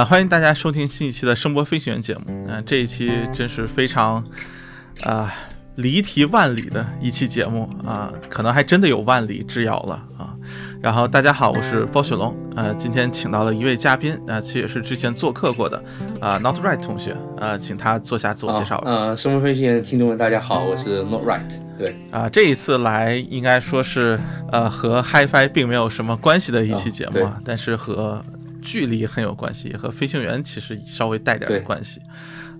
啊，欢迎大家收听新一期的声波飞行员节目。嗯、这一期真是非常啊、离题万里的一期节目啊，可能还真的有万里之遥了啊。然后大家好，我是包雪龙，呃，今天请到了一位嘉宾，啊、其实也是之前做客过的啊、Not Right 同学，呃，请他做下自我介绍吧。呃，生活飞行员的听众们，大家好，我是 Not Right。对，啊、这一次来应该说是呃和 HiFi 并没有什么关系的一期节目，啊，但是和距离很有关系，和飞行员其实稍微带点关系。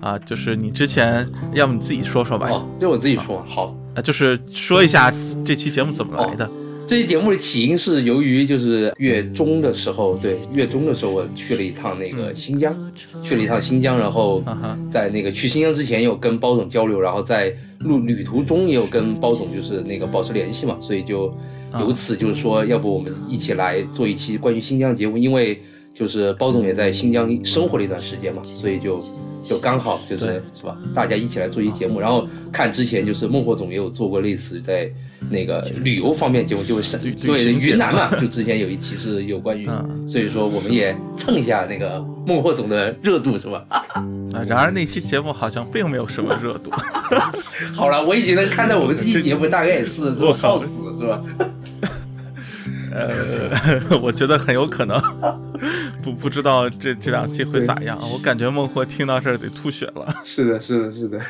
啊，就是你之前，要不你自己说说吧？哦，就我自己说好。啊，就是说一下这期节目怎么来的。这期节目的起因是由于就是月中的时候，对，月中的时候我去了一趟那个新疆，去了一趟新疆，然后在那个去新疆之前有跟包总交流，然后在路旅途中也有跟包总就是那个保持联系嘛，所以就由此就是说，要不我们一起来做一期关于新疆的节目，因为就是包总也在新疆生活了一段时间嘛，所以就就刚好就是是吧，大家一起来做一期节目，然后看之前就是孟获总也有做过类似在那个旅游方面节目，就是对云南嘛，就之前有一期是有关于，嗯所以说我们也蹭一下那个孟获总的热度是吧？啊，然而那期节目好像并没有什么热度。好了，我已经能看到我们这期节目大概也是这我靠死是吧？呃，我觉得很有可能，不不知道这这两期会咋样。我感觉孟获听到这儿得吐血了。是的，是的，是的。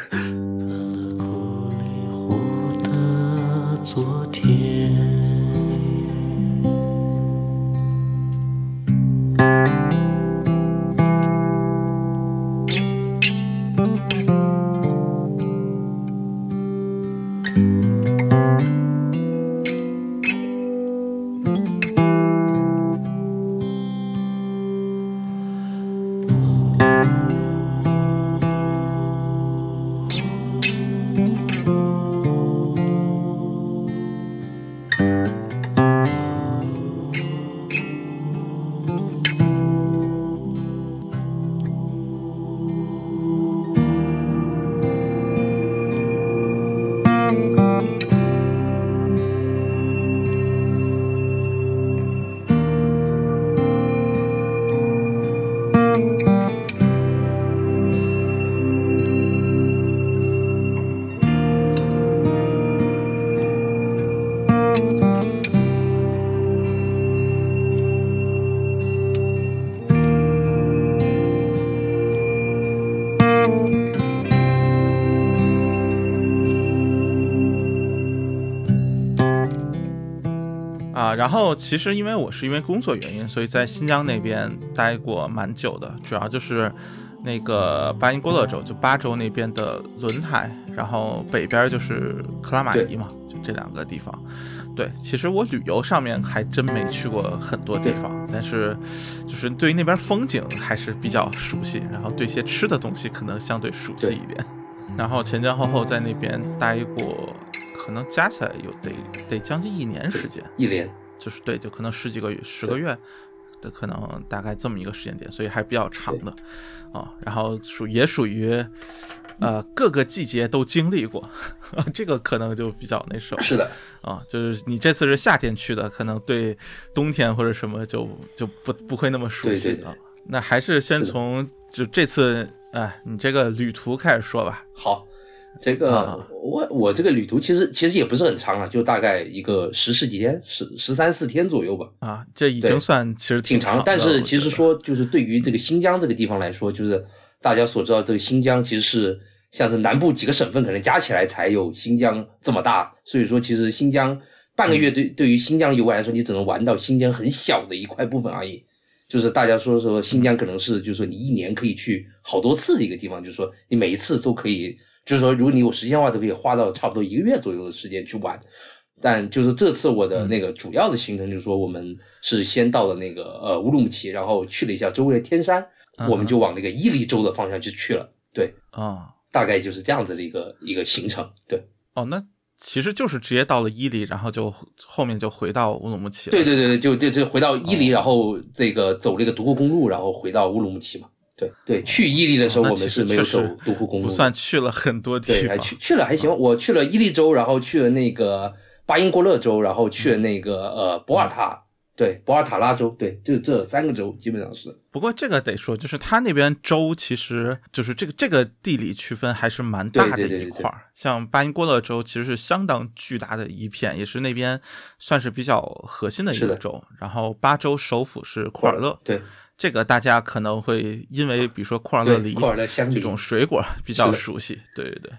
昨天。然后其实因为我是因为工作原因，所以在新疆那边待过蛮久的，主要就是那个巴音郭勒州，就巴州那边的轮台，然后北边就是克拉玛依嘛，就这两个地方。对，其实我旅游上面还真没去过很多地方，但是就是对于那边风景还是比较熟悉，然后对一些吃的东西可能相对熟悉一点。然后前前后后在那边待过，可能加起来有得得将近一年时间。一连就是对，就可能十几个月、十个月的可能大概这么一个时间点，所以还比较长的啊。然后属也属于呃各个季节都经历过，这个可能就比较那什么是的，啊。就是你这次是夏天去的，可能对冬天或者什么就就不不会那么熟悉啊。那还是先从就这次哎你这个旅途开始说吧。好。这个、啊我我这个旅途其实其实也不是很长啊，就大概一个十十几天，十十三四天左右吧。啊，这已经算其实挺长的，但是其实说，就是对于这个新疆这个地方来说，就是大家所知道，这个新疆其实是像是南部几个省份可能加起来才有新疆这么大，所以说其实新疆半个嗯月对、对于新疆游玩来说，你只能玩到新疆很小的一块部分而已。就是大家说说新疆可能是，就是说你一年可以去好多次的一个地方，就是说你每一次都可以，就是说如果你有时间的话，都可以花到差不多一个月左右的时间去玩。但就是这次我的那个主要的行程，就是说我们是先到了那个呃乌鲁木齐，然后去了一下周围的天山，嗯我们就往那个伊犁州的方向去去了。对，啊大概就是这样子的一个一个行程。对，哦，那其实就是直接到了伊犁，然后就后面就回到乌鲁木齐了。对对对对，就就就回到伊犁，哦然后这个走这个独库公路，然后回到乌鲁木齐嘛。对对，去伊犁的时候我们是没有走独库公路的，不算去了很多地对，方。还去去了还行。我去了伊犁州，然后去了那个巴音郭勒州，然后去了那个呃博尔塔，对，博尔塔拉州，对，就这三个州基本上是。不过这个得说，就是它那边州其实就是这个这个地理区分还是蛮大的一块儿。像巴音郭勒州其实是相当巨大的一片，也是那边算是比较核心的一是的个州。然后巴州首府是库尔勒，对这个大家可能会因为比如说库尔勒梨，库尔勒香梨这种水果比较熟悉，对对对。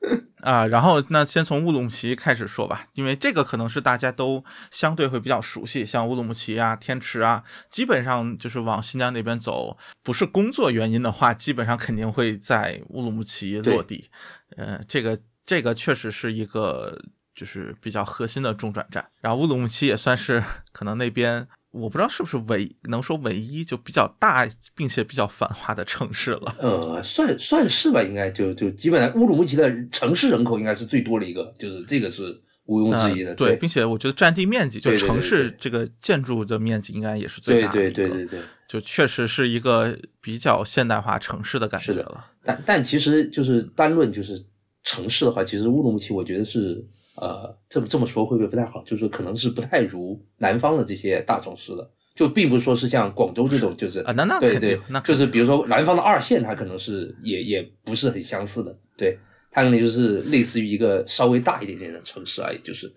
啊，然后那先从乌鲁木齐开始说吧，因为这个可能是大家都相对会比较熟悉，像乌鲁木齐啊、天池啊，基本上就是往新疆那边走，不是工作原因的话，基本上肯定会在乌鲁木齐落地。嗯，这个这个确实是一个就是比较核心的中转站，然后乌鲁木齐也算是可能那边。我不知道是不是唯能说唯一就比较大并且比较繁华的城市了。呃，算算是吧，应该就就基本上乌鲁木齐的城市人口应该是最多的一个，就是这个是毋庸置疑的。呃对，并且我觉得占地面积，就城市这个建筑的面积应该也是最大的对对。对对对。就确实是一个比较现代化城市的感觉了。但但其实就是单论就是城市的话，其实乌鲁木齐我觉得是呃这么这么说会不会不太好？就是可能是不太如南方的这些大城市的，就并不是说是像广州这种就是啊那那对对就是比如说南方的二线，它可能是也也不是很相似的，对，它可能就是类似于一个稍微大一点点的城市而已，就是。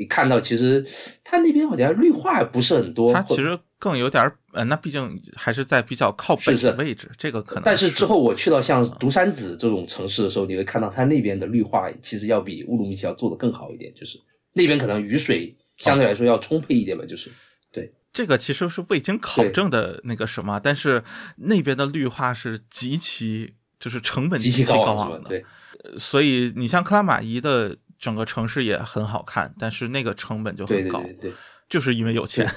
你看到，其实它那边好像绿化不是很多，或它其实更有点儿，呃，那毕竟还是在比较靠北的位置，这个可能。但是之后我去到像独山子这种城市的时候，你会看到它那边的绿化其实要比乌鲁木齐要做的更好一点，就是那边可能雨水相对来说要充沛一点吧，就是对这个其实是未经考证的那个什么，但是那边的绿化是极其就是成本极其其高昂？的，对，呃所以你像克拉玛依的整个城市也很好看，但是那个成本就很高，对对对，就是因为有钱，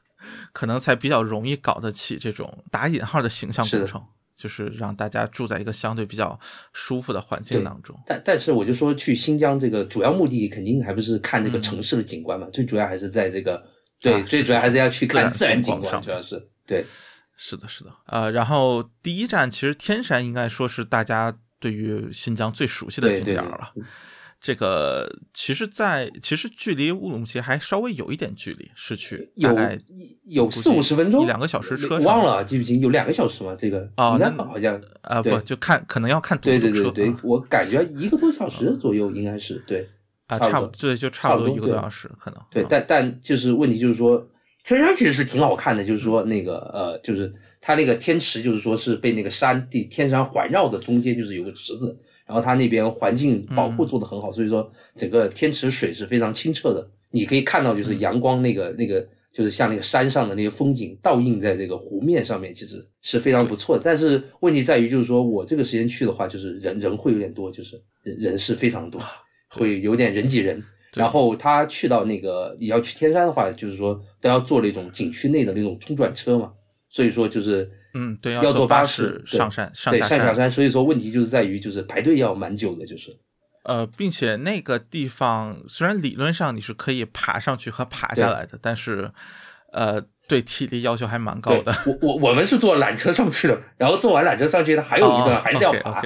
可能才比较容易搞得起这种打引号的形象工程，就是让大家住在一个相对比较舒服的环境当中。但但是我就说去新疆这个主要目的肯定还不是看这个城市的景观嘛，最主要还是在这个对，啊最主要还是要去看自自然景观，主要是对 是的，是的，呃，然后第一站其实天山应该说是大家对于新疆最熟悉的对对对景点了。这个其实在，其实距离乌鲁木齐还稍微有一点距离，市区有大概有四五十分钟，一两个小时车程忘了记不清，有两个小时吗？这个应该哦那好像啊、对不就看可能要看堵对不堵车对对对啊，我感觉一个多小时左右应该是对啊，差不多对，就差差不多一个多小时可能。对，嗯但但就是问题就是说，天山其实是挺好看的，就是说那个呃，就是它那个天池，就是说是被那个山地天山环绕的，中间就是有个池子，然后它那边环境保护做得很好，所以说整个天池水是非常清澈的，你可以看到就是阳光那个那个。就是像那个山上的那些风景倒映在这个湖面上面，其实是非常不错的。但是问题在于，就是说我这个时间去的话，就是人人会有点多，就是人人是非常多，会有点人挤人。然后他去到那个你要去天山的话，就是说都要坐那种景区内的那种中转车嘛，所以说就是嗯，对，要坐坐巴士士上山上对下山。上下山，所以说问题就是在于就是排队要蛮久的，就是呃，并且那个地方虽然理论上你是可以爬上去和爬下来的，但是呃，对体力要求还蛮高的。我我我们是坐缆车上去的，然后坐完缆车上去的还有一段还是要爬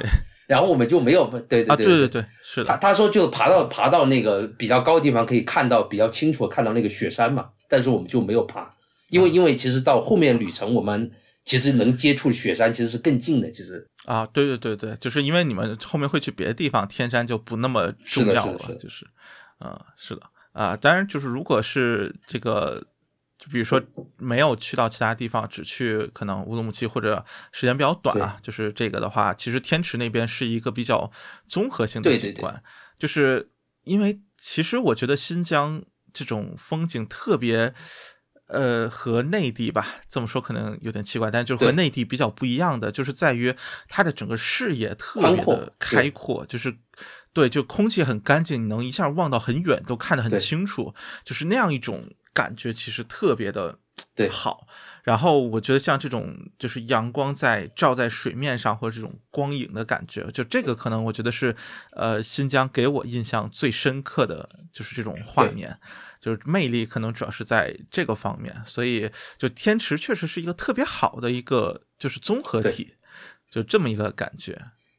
然后我们就没有对对啊，对对对，是的，他他说就爬到爬到那个比较高的地方，可以看到比较清楚地看到那个雪山嘛，但是我们就没有爬，因为因为其实到后面旅程我们其实能接触雪山其实是更近的，其实啊，对对对对，就是因为你们后面会去别的地方，天山就不那么重要了，是的是的是就是，啊、是的啊、当然就是如果是这个，就比如说没有去到其他地方，只去可能乌鲁木齐或者时间比较短啊，就是这个的话，其实天池那边是一个比较综合性的对对对景观，就是因为其实我觉得新疆这种风景特别。呃，和内地吧，这么说可能有点奇怪，但就是和内地比较不一样的，就是在于它的整个视野特别的开阔，就是对，就空气很干净，你能一下望到很远，都看得很清楚，就是那样一种感觉，其实特别的对好。然后我觉得像这种就是阳光在照在水面上，或者这种光影的感觉，就这个可能我觉得是呃新疆给我印象最深刻的就是这种画面。就是魅力可能主要是在这个方面，所以就天池确实是一个特别好的一个就是综合体，就这么一个感觉。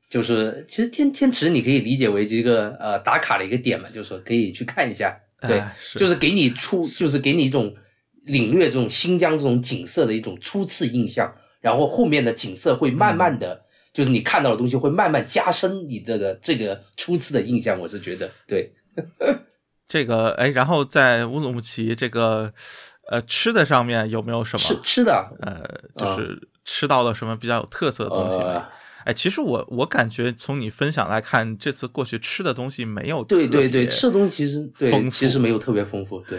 就是其实天天池你可以理解为这个呃打卡的一个点嘛，就是说可以去看一下，对，哎是就是给你出就是给你一种领略这种新疆这种景色的一种初次印象，然后后面的景色会慢慢的，就是你看到的东西会慢慢加深你这个这个初次的印象。我是觉得，对，这个哎，然后在乌鲁木齐这个呃吃的上面有没有什么？吃吃的，呃，就是吃到了什么比较有特色的东西？没？呃。哎，其实我我感觉从你分享来看，这次过去吃的东西没有对对对，吃的东西其实对其实没有特别丰富，对，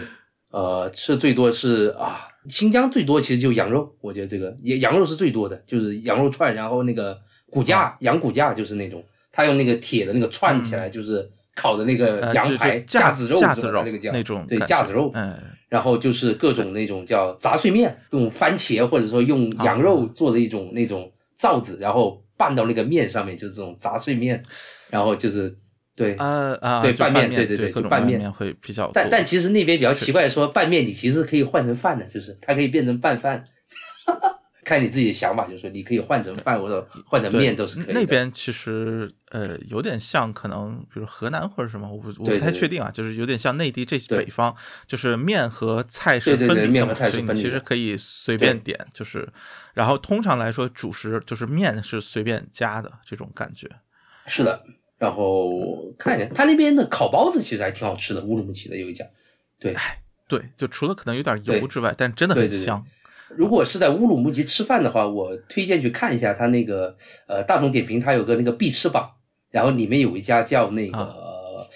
呃，吃最多是啊，新疆最多其实就羊肉，我觉得这个也羊肉是最多的，就是羊肉串，然后那个骨啊。架，羊骨架就是那种，他用那个铁的那个串起来，就是烤的那个羊排就架子肉，架子肉那个叫那种对架子肉，嗯，然后就是各种那种叫杂碎面，用番茄或者说用羊啊肉做的一种那种罩子，然后拌到那个面上面，就是这种杂碎面，然后就是对。呃啊，对拌面，对对对各种拌面。面会比较多，但但其实那边比较奇怪，说拌面你其实可以换成饭的，就是它可以变成拌饭，看你自己的想法，就是说你可以换成饭或者换成面都是可以。那边其实呃有点像，可能比如河南或者什么，我不我不太确定啊，就是有点像内地这对。北方，就是面和菜是分离的所以你其实可以随便点，就是然后通常来说主食就是面是随便加的这种感觉。是的，然后看一下他那边的烤包子其实还挺好吃的，乌鲁木齐的有一家。对，对，就除了可能有点油之外，但真的对对对很香。如果是在乌鲁木齐吃饭的话，我推荐去看一下他那个呃大众点评，它有个那个必吃榜，然后里面有一家叫那个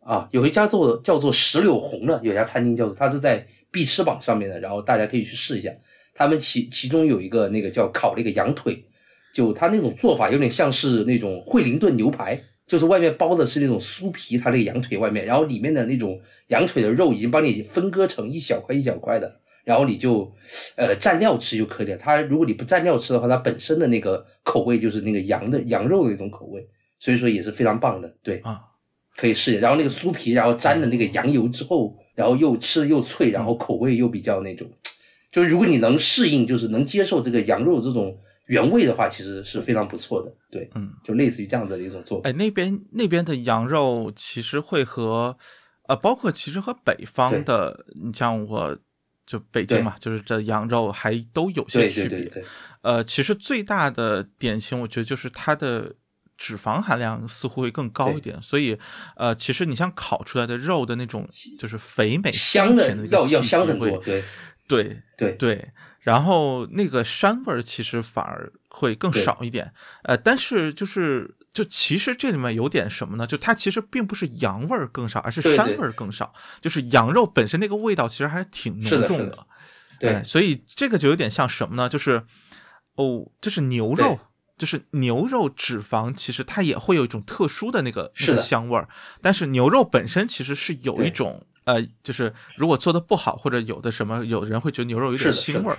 啊有一家做叫做石榴红的，有一家餐厅叫做它是在必吃榜上面的，然后大家可以去试一下。他们其其中有一个那个叫烤那个羊腿，就它那种做法有点像是那种惠灵顿牛排，就是外面包的是那种酥皮，它那个羊腿外面，然后里面的那种羊腿的肉已经帮你分割成一小块一小块的，然后你就呃蘸料吃就可以了。它如果你不蘸料吃的话，它本身的那个口味就是那个羊的羊肉的那种口味，所以说也是非常棒的，对。啊，可以试一下。然后那个酥皮，然后沾了那个羊油之后，然后又吃的又脆，然后口味又比较那种，就是如果你能适应，就是能接受这个羊肉这种原味的话，其实是非常不错的。对，嗯，就类似于这样子的一种做法。哎，那边那边的羊肉其实会和呃，包括其实和北方的，你像我就北京嘛，就是这羊肉还都有些区别。对对对，呃，其实最大的典型，我觉得就是它的脂肪含量似乎会更高一点，所以呃，其实你像烤出来的肉的那种就是肥美香的要要香很多。对对对对，然后那个膻味儿其实反而会更少一点，呃，但是就是就其实这里面有点什么呢？就它其实并不是羊味儿更少，而是膻味儿更少，就是羊肉本身那个味道其实还是挺浓重的，对哎所以这个就有点像什么呢？就是哦，就是牛肉。就是牛肉脂肪，其实它也会有一种特殊的那个那个香味儿，但是牛肉本身其实是有一种呃，就是如果做的不好，或者有的什么，有人会觉得牛肉有点腥味儿。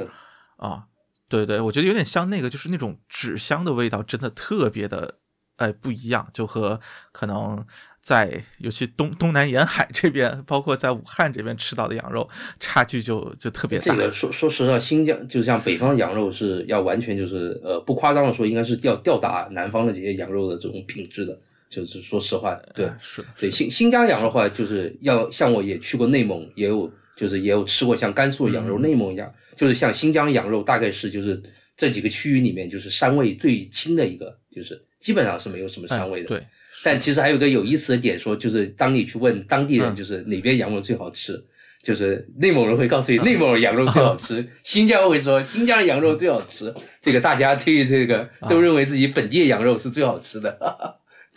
啊，对对，我觉得有点像那个，就是那种纸香的味道，真的特别的，哎，不一样，就和可能在尤其东东南沿海这边，包括在武汉这边吃到的羊肉，差距就就特别大。这个说说实话，新疆就像北方羊肉是要完全就是呃不夸张的说，应该是要吊打南方的这些羊肉的这种品质的。就是说实话，对，哎是的对新新疆羊肉的话，就是要像我也去过内蒙，也有就是也有吃过像甘肃羊肉、嗯内蒙一样，就是像新疆羊肉，大概是就是这几个区域里面就是膻味最轻的一个，就是基本上是没有什么哎膻味的。对，但其实还有一个有意思的点说，就是当你去问当地人，嗯就是哪边羊肉最好吃，就是内蒙人会告诉你内蒙的羊肉最好吃，新疆会说新疆的羊肉最好吃。这个大家对于这个都认为自己本地羊肉是最好吃的。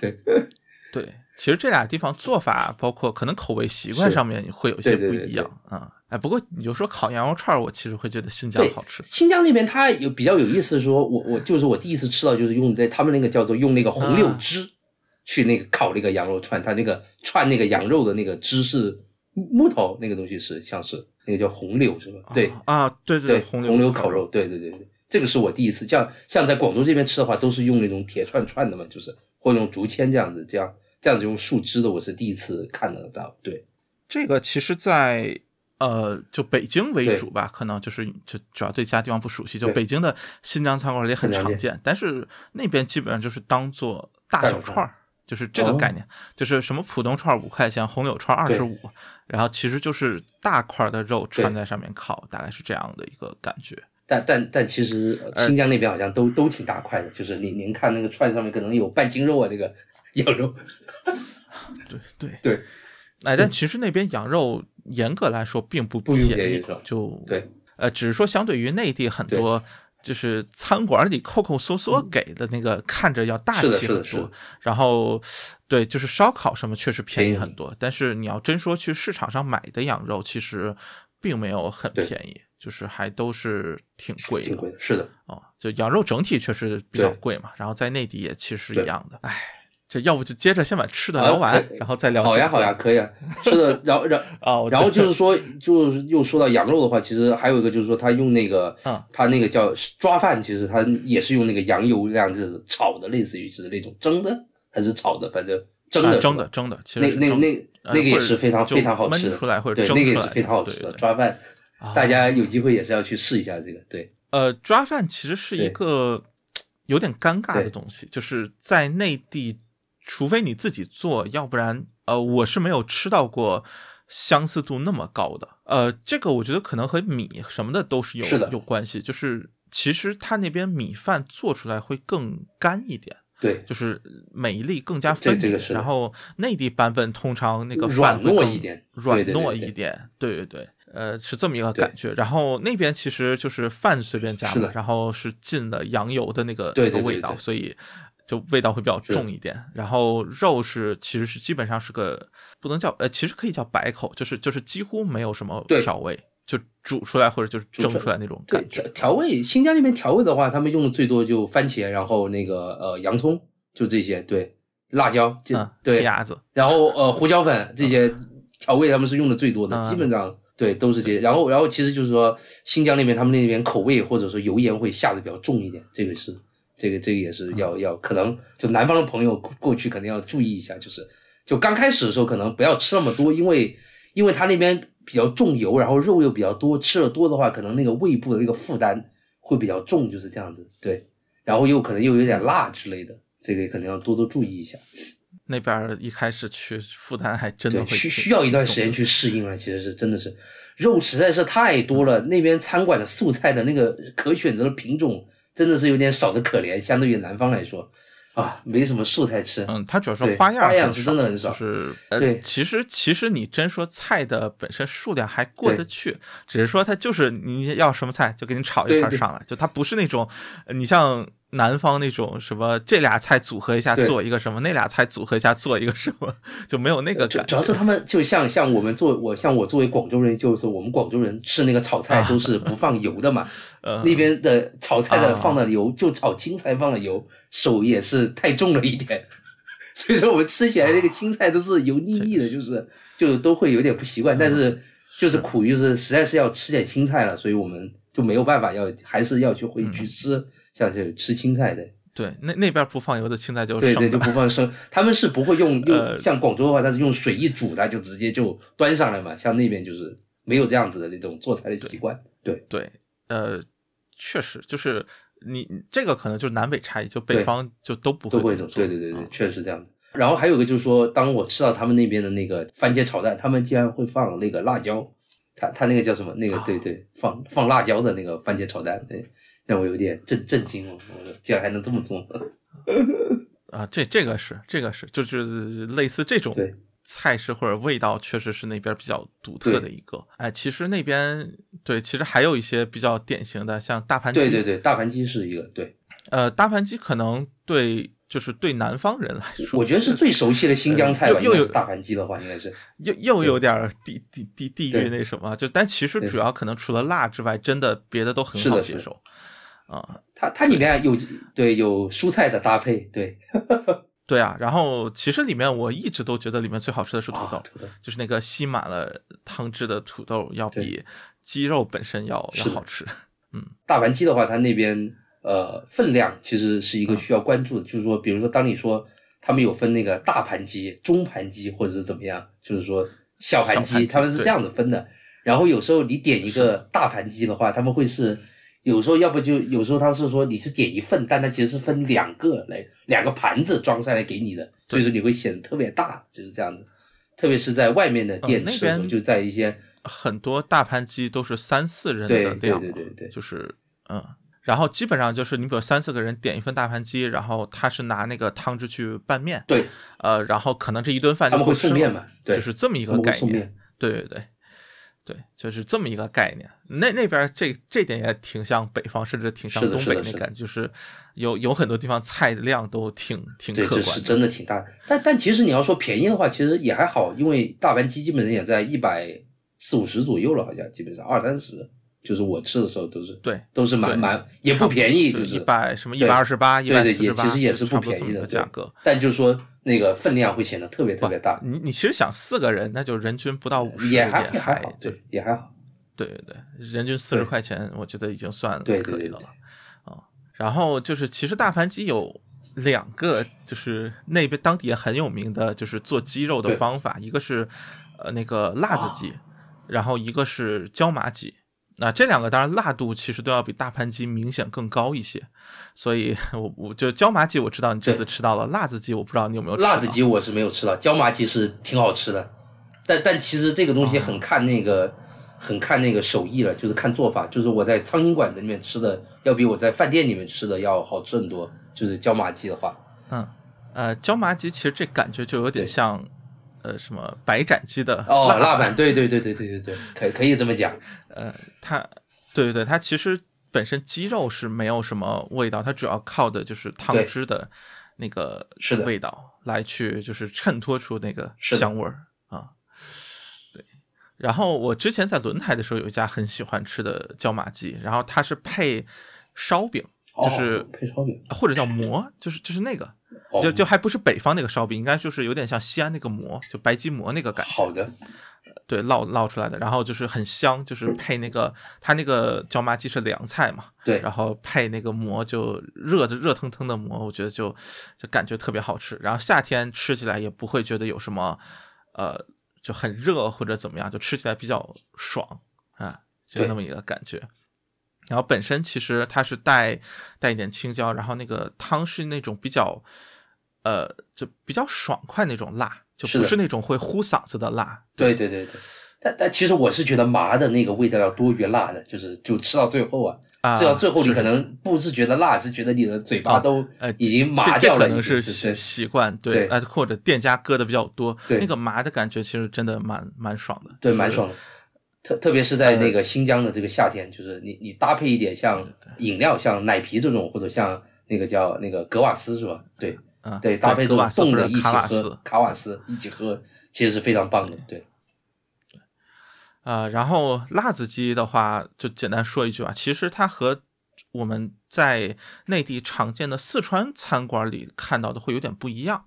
对，对，其实这俩地方做法，包括可能口味习惯上面会有些对对对不一样啊。哎，不过你就说烤羊肉串儿，我其实会觉得新疆好吃。新疆那边它有比较有意思说，我我就是我第一次吃到就是用在他们那个叫做用那个红柳枝去那个烤那个羊肉串，它那个串那个羊肉的那个枝是木木头那个东西是像是那个叫红柳是吧？对啊，对对，对红柳烤柳烤肉，对对对对，这个是我第一次，像像在广州这边吃的话，都是用那种铁串串的嘛，就是或者用竹签这样子，这样这样子用树枝的，我是第一次看得到。对，这个其实在，呃，就北京为主吧，可能就是就主要对其他地方不熟悉，就北京的新疆餐馆也很很常见。见，但是那边基本上就是当做大小串儿就是这个概念，就是什么普通串五块钱，红柳串二十五，然后其实就是大块的肉串在上面烤，大概是这样的一个感觉。但但但其实新疆那边好像都都挺大块的，就是您您看那个串上面可能有半斤肉啊，那个羊肉。对对对，哎，但其实那边羊肉严格来说并不不便宜，就对，呃，只是说相对于内地很多就是餐馆里抠抠缩缩给的那个看着要大气很多，然后对，就是烧烤什么确实便宜很多，但是你要真说去市场上买的羊肉，其实并没有很便宜，就是还都是挺贵的，挺贵的，是的，哦，就羊肉整体确实比较贵嘛，然后在内地也其实一样的，哎。这要不就接着先把吃的聊完，然后再聊。好呀，好呀，可以啊。吃的，然后，然后，然后就是说，就是又说到羊肉的话，其实还有一个就是说，他用那个，嗯，他那个叫抓饭，其实他也是用那个羊油那样子炒的，类似于是那种蒸的还是炒的，反正蒸的，蒸的，蒸的。其实那那那那个也是非常非常好吃的，出来或者对，那个也是非常好吃的抓饭。大家有机会也是要去试一下这个。对，呃，抓饭其实是一个有点尴尬的东西，就是在内地。除非你自己做，要不然，呃，我是没有吃到过相似度那么高的。呃，这个我觉得可能和米什么的都是有有关系。就是其实他那边米饭做出来会更干一点，对，就是每一粒更加分明。然后内地版本通常那个软糯一点，软糯一点，对对对，呃，是这么一个感觉。然后那边其实就是饭随便加的，然后是进的羊油的那个那个味道，所以。就味道会比较重一点，然后肉是其实是基本上是个不能叫呃，其实可以叫白口，就是就是几乎没有什么调味，就煮出来或者就是蒸出来那种感觉。调味，新疆那边调味的话，他们用的最多就番茄，然后那个呃洋葱，就这些。对，辣椒，嗯，对，鸭子，然后呃胡椒粉这些调味他们是用的最多的，基本上对都是这些。然后然后其实就是说新疆那边他们那边口味或者说油盐会下的比较重一点，这个是。这个这个也是要要可能就南方的朋友过去肯定要注意一下，就是就刚开始的时候可能不要吃那么多，因为因为他那边比较重油，然后肉又比较多，吃的多的话，可能那个胃部的那个负担会比较重，就是这样子。对，然后又可能又有点辣之类的，这个可能要多多注意一下。那边一开始去负担还真的会需需要一段时间去适应了，其实是真的是肉实在是太多了，那边餐馆的素菜的那个可选择的品种。真的是有点少的可怜，相对于南方来说，啊，没什么素菜吃。嗯，它主要是花样，花样是真的很少。就是，对，其实其实你真说菜的本身数量还过得去，只是说它就是你要什么菜就给你炒一盘上来，就它不是那种，你像。南方那种什么，这俩菜组合一下做一个什么，那俩菜组合一下做一个什么，就没有那个感。主要是他们就像像我们做我像我作为广州人，就是我们广州人吃那个炒菜 都是不放油的嘛。那边的炒菜的放了油，就炒青菜放了油，手也是太重了一点，所以说我们吃起来那个青菜都是油腻腻的，就是就都会有点不习惯。但是就是苦，就是实在是要吃点青菜了，所以我们就没有办法，要还是要去回去吃。像是吃青菜的，对，那那边不放油的青菜就对对就不放生，他们是不会用用像广州的话，他是用水一煮，他就直接就端上来嘛。像那边就是没有这样子的那种做菜的习惯。对对，呃，确实就是你这个可能就是南北差异，就北方就都不会都会做。对对对对，确实是这样子。然后还有个就是说，当我吃到他们那边的那个番茄炒蛋，他们竟然会放那个辣椒，他他那个叫什么？那个对对，放放辣椒的那个番茄炒蛋，对。让我有点震震惊了，我竟然还能这么做 啊！这这个是这个是，就是类似这种菜式或者味道，确实是那边比较独特的一个。哎，其实那边对，其实还有一些比较典型的，像大盘鸡。对对对，大盘鸡是一个对。呃，大盘鸡可能对，就是对南方人来说，我觉得是最熟悉的新疆菜吧。又有大盘鸡的话，应该是又又有点地地地地域那什么，就但其实主要可能除了辣之外，真的别的都很好接受。啊，它它里面有对有蔬菜的搭配，对 对啊。然后其实里面我一直都觉得里面最好吃的是土豆，土豆就是那个吸满了汤汁的土豆，要比鸡肉本身要要好吃。嗯，大盘鸡的话，它那边呃分量其实是一个需要关注的，就是说，比如说当你说他们有分那个大盘鸡、中盘鸡或者是怎么样，就是说小盘鸡他们是这样子分的。然后有时候你点一个大盘鸡的话，他们会是。有时候要不就有时候他是说你是点一份，但它其实是分两个来两个盘子装上来给你的，所以说你会显得特别大，就是这样子。特别是在外面的店呃那吃的时候，边就在一些很多大盘鸡都是三四人对对的量对，对对对。就是嗯，然后基本上就是你比如三四个人点一份大盘鸡，然后他是拿那个汤汁去拌面，对，呃，然后可能这一顿饭他们会吃面嘛，对，就是这么一个概念对对对。对，就是这么一个概念。那那边这这点也挺像北方，甚至挺像东北那感觉，就是有有很多地方菜的量都挺挺对，客观的。这是真的挺大。但但其实你要说便宜的话，其实也还好，因为大盘鸡基本上也在一百四五十左右了，好像基本上二三十，就是我吃的时候都是对，都是蛮对蛮也不便宜，就是一百什么一百二十八、一对对，百四十八，也其实也是不便宜的价格。但就是说那个分量会显得特别特别大，你你其实想四个人，那就人均不到五十，也也还也还好，就对，也还好。对对对，人均四十块钱，我觉得已经算对对对对可以了了啊。然后就是，其实大盘鸡有两个，就是那边当地也很有名的，就是做鸡肉的方法，一个是呃那个辣子鸡，然后一个是椒麻鸡。那这两个当然辣度其实都要比大盘鸡明显更高一些，所以 我我就椒麻鸡我知道你这次吃到了，辣子鸡我不知道你有没有吃到辣子鸡我是没有吃到，椒麻鸡是挺好吃的，但但其实这个东西很看那个，很看那个手艺了，就是看做法。就是我在苍蝇馆子里面吃的，要比我在饭店里面吃的要好吃很多。就是椒麻鸡的话，嗯，呃，椒麻鸡其实这感觉就有点像，呃，什么白斩鸡的哦，辣辣版，对对对对对对对，可以可以这么讲。呃，它，对对对，它其实本身鸡肉是没有什么味道，它主要靠的就是汤汁的那个是的味道来去就是衬托出那个香味儿啊。对，然后我之前在轮台的时候有一家很喜欢吃的椒麻鸡，然后它是配烧饼，就是、哦配烧饼，或者叫馍，就是就是那个。哦就就还不是北方那个烧饼，应该就是有点像西安那个馍，就白吉馍那个感觉。好的，对，烙烙出来的，然后就是很香，就是配那个它那个椒麻鸡是凉菜嘛，对然后配那个馍就热的热腾腾的馍，我觉得就就感觉特别好吃。然后夏天吃起来也不会觉得有什么呃就很热或者怎么样，就吃起来比较爽啊，就那么一个感觉。然后本身其实它是带带一点青椒，然后那个汤是那种比较呃就比较爽快那种辣，就不是那种会呼嗓子的辣。对对对对。但但其实我是觉得麻的那个味道要多于辣的，就是就吃到最后啊，啊，吃到最后你可能不是觉得辣，是觉得你的嘴巴啊都呃已经麻这这掉了，可能是习习惯，对，对呃，或者店家搁的比较多，对那个麻的感觉其实真的蛮蛮爽的，对，就是蛮爽的。特特别是在那个新疆的这个夏天，就是你你搭配一点像饮料，像奶啤这种，或者像那个叫那个格瓦斯是吧？对嗯，对，搭配这格瓦斯或者种冻的一起喝卡瓦斯，卡瓦斯一起喝，其实是非常棒的。对，呃，然后辣子鸡的话，就简单说一句吧，其实它和我们在内地常见的四川餐馆里看到的会有点不一样。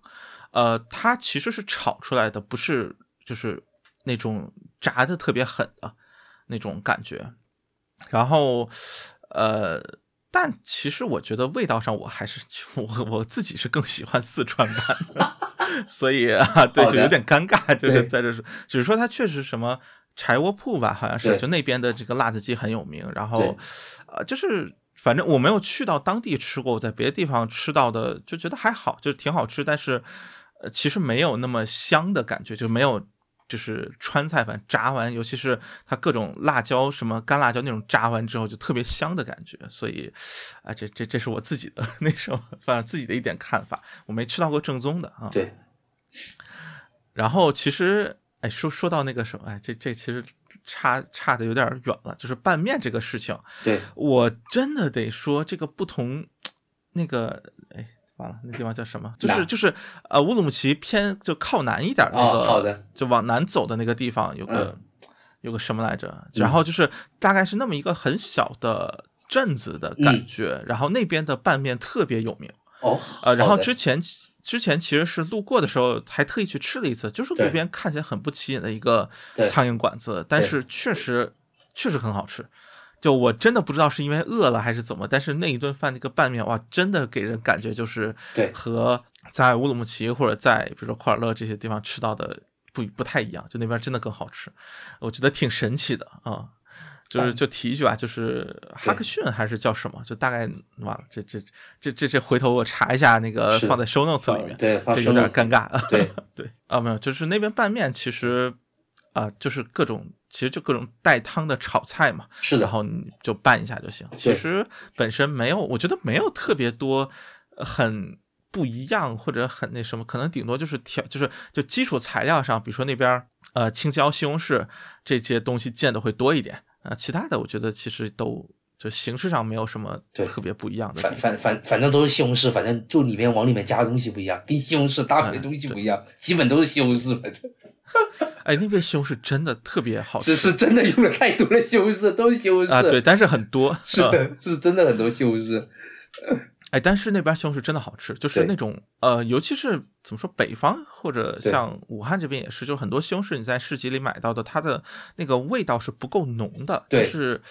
呃，它其实是炒出来的，不是就是那种炸的特别狠的那种感觉。然后，呃，但其实我觉得味道上，我还是我我自己是更喜欢四川版的，所以啊，对，就有点尴尬，就是在这说，只是说它确实什么柴窝铺吧，好像是就那边的这个辣子鸡很有名，然后对呃，就是反正我没有去到当地吃过，我在别的地方吃到的就觉得还好，就是挺好吃，但是呃，其实没有那么香的感觉，就没有。就是川菜饭炸完，尤其是它各种辣椒，什么干辣椒那种炸完之后就特别香的感觉，所以，啊，这这这是我自己的 那什么，反正自己的一点看法，我没吃到过正宗的啊。对，然后其实，哎，说说到那个什么，哎，这这其实差差的有点远了，就是拌面这个事情，对，我真的得说，这个不同，那个，哎，完了，那地方叫什么？就是就是呃，乌鲁木齐偏就靠南一点儿那哦个，好的，就往南走的那个地方有个、嗯有个什么来着？然后就是大概是那么一个很小的镇子的感嗯觉，然后那边的拌面特别有名。哦，呃，然后之前之前其实是路过的时候还特意去吃了一次，就是路边看起来很不起眼的一个苍蝇馆子，但是确实确实很好吃。就我真的不知道是因为饿了还是怎么，但是那一顿饭那个拌面哇，真的给人感觉就是对和在乌鲁木齐或者在比如说库尔勒这些地方吃到的不不太一样，就那边真的更好吃，我觉得挺神奇的啊。就是就提一句吧，就是哈克逊还是叫什么，就大概完了。这这这这这回头我查一下那个放在 show notes 里面，对，有点尴尬。对 对啊，没有，就是那边拌面其实啊、就是各种其实就各种带汤的炒菜嘛，是的然，后你就拌一下就行。其实本身没有，我觉得没有特别多呃很不一样或者很那什么，可能顶多就是调，就是就基础材料上，比如说那边呃青椒、西红柿这些东西见的会多一点啊、呃其他的我觉得其实都就形式上没有什么对特别不一样的地反。反反反正都是西红柿，反正就里面往里面加的东西不一样，跟西红柿搭配的东西不一样，基本都是西红柿，反正哎，那边西红柿真的特别好吃只是真的用了太多的西红柿，都是西红柿啊，对，，但是很多啊 是的，是真的很多西红柿，哎，但是那边西红柿真的好吃，就是那种呃，尤其是怎么说，北方或者像武汉这边也是，就很多西红柿你在市集里买到的，它的那个味道是不够浓的，就是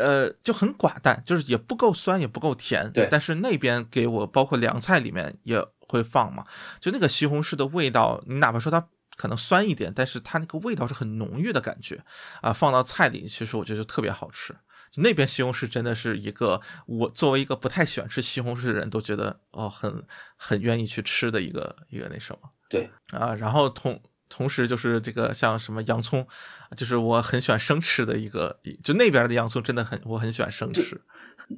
呃就很寡淡，就是也不够酸，也不够甜。对但是那边给我包括凉菜里面也会放嘛，就那个西红柿的味道，你哪怕说它。可能酸一点，但是它那个味道是很浓郁的感觉啊，放到菜里，其实我觉得就特别好吃。就那边西红柿真的是一个我作为一个不太喜欢吃西红柿的人都觉得哦很很愿意去吃的一个一个那什么对，啊，然后同同时就是这个像什么洋葱，就是我很喜欢生吃的一个，就那边的洋葱真的很我很喜欢生吃。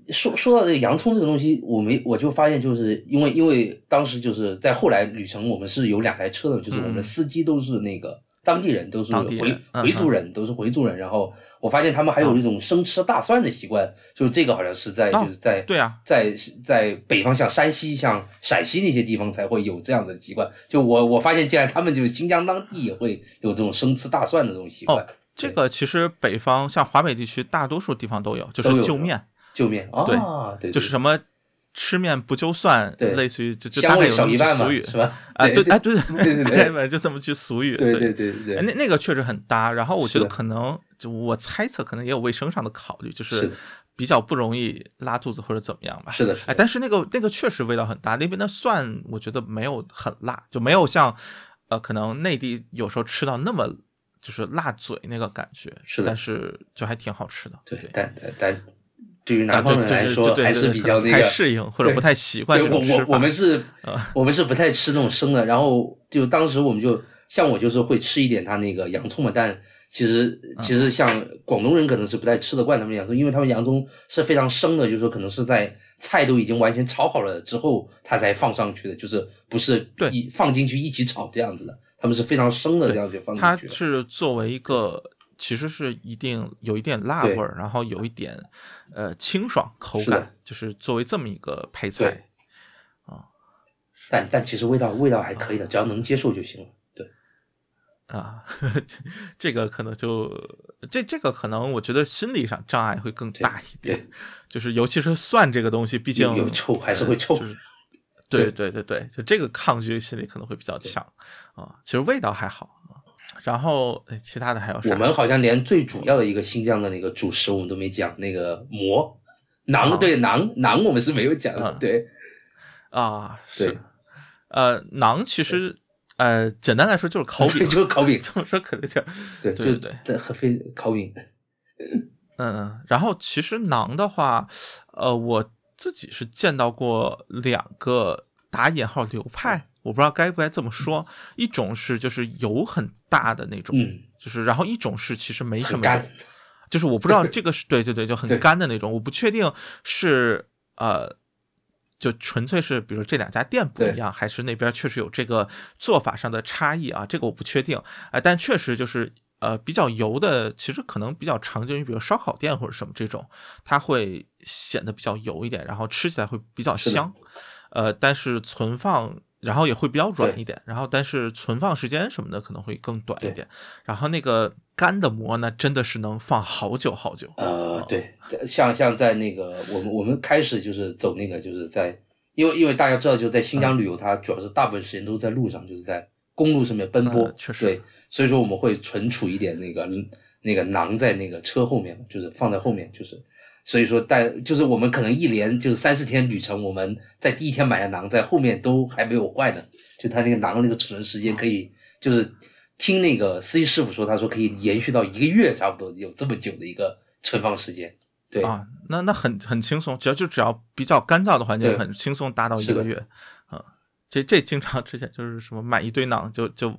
说说到这个洋葱这个东西，我没我就发现，就是因为因为当时就是在后来旅程，我们是有两台车的，就是我们司机都是那个当地人，都是回嗯回族人，都是回族人。然后我发现他们还有一种生吃大蒜的习惯，就是这个好像是在哦就是在对啊，在在北方，像山西、像陕西那些地方才会有这样子的习惯。就我我发现，竟然他们就是新疆当地也会有这种生吃大蒜的这种习惯。哦这个其实北方像华北地区大多数地方都有，就是就面，就面啊，对对，就是什么吃面不就蒜，对类似于就就大概有那么一，句俗语是吧？啊，对，哎，对 对对对大概就这么句俗语，对对对对那那个确实很搭，然后我觉得可能就我猜测，可能也有卫生上的考虑，就是比较不容易拉肚子或者怎么样吧。是的，是哎，但是那个那个确实味道很大，那边的蒜我觉得没有很辣，就没有像呃可能内地有时候吃到那么就是辣嘴那个感觉，是的。但是就还挺好吃的。对对，但但但对于啊南方人来说，还是比较那个适应或者不太习惯对我。我我们是啊，我们是不太吃那种生的，然后就当时我们就像我就是会吃一点他那个洋葱嘛，但其实嗯其实像广东人可能是不太吃得惯他们洋葱，因为他们洋葱是非常生的，就是说可能是在菜都已经完全炒好了之后，他才放上去的，就是不是对一放进去一起炒这样子的，他们是非常生的这样子放进去它。是作为一个，其实是一定有一点辣味儿，然后有一点呃清爽口感，就是作为这么一个配菜啊。但但其实味道味道还可以的，只要能接受就行了。对，啊，这这个可能就这这个可能我觉得心理上障碍会更大一点对，就是尤其是蒜这个东西，毕竟有有臭还是会臭。就是 对对对对，就这个抗拒心理可能会比较强啊。其实味道还好啊，然后哎其他的还有啥？我们好像连最主要的一个新疆的那个主食我们都没讲，那个馍馕，啊对馕馕我们是没有讲的，嗯对啊是，呃，馕其实呃简单来说就是烤饼，就是烤饼，这么说可能有点对对对对，合肥烤饼，嗯，嗯，然后其实馕的话，呃，我自己是见到过两个打引号流派，我不知道该不该这么说。一种是就是油很大的那种，嗯，就是然后一种是其实没什么就是我不知道这个是 对对对，就很干的那种，我不确定是呃。就纯粹是，比如这两家店不一样，还是那边确实有这个做法上的差异啊？这个我不确定。哎、但确实就是呃比较油的，其实可能比较常见于比如烧烤店或者什么这种，它会显得比较油一点，然后吃起来会比较香。呃，但是存放然后也会比较软一点，然后但是存放时间什么的可能会更短一点。然后那个干的膜呢，真的是能放好久好久。呃，对，像像在那个我们我们开始就是走那个就是在，因为因为大家知道就在新疆旅游，它主要是大部分时间都是在路上，就是在公路上面奔波，呃确实对，所以说我们会存储一点那个那个囊在那个车后面，就是放在后面，就是所以说带就是我们可能一连就是三四天旅程，我们在第一天买的馕在后面都还没有坏呢，就它那个馕那个储存时间可以就是听那个司机师傅说，他说可以延续到一个月差不多，有这么久的一个存放时间。对啊，那那很很轻松，只要就只要比较干燥的环境，很轻松达到一个月。啊，这这经常之前就是什么买一堆馕，就就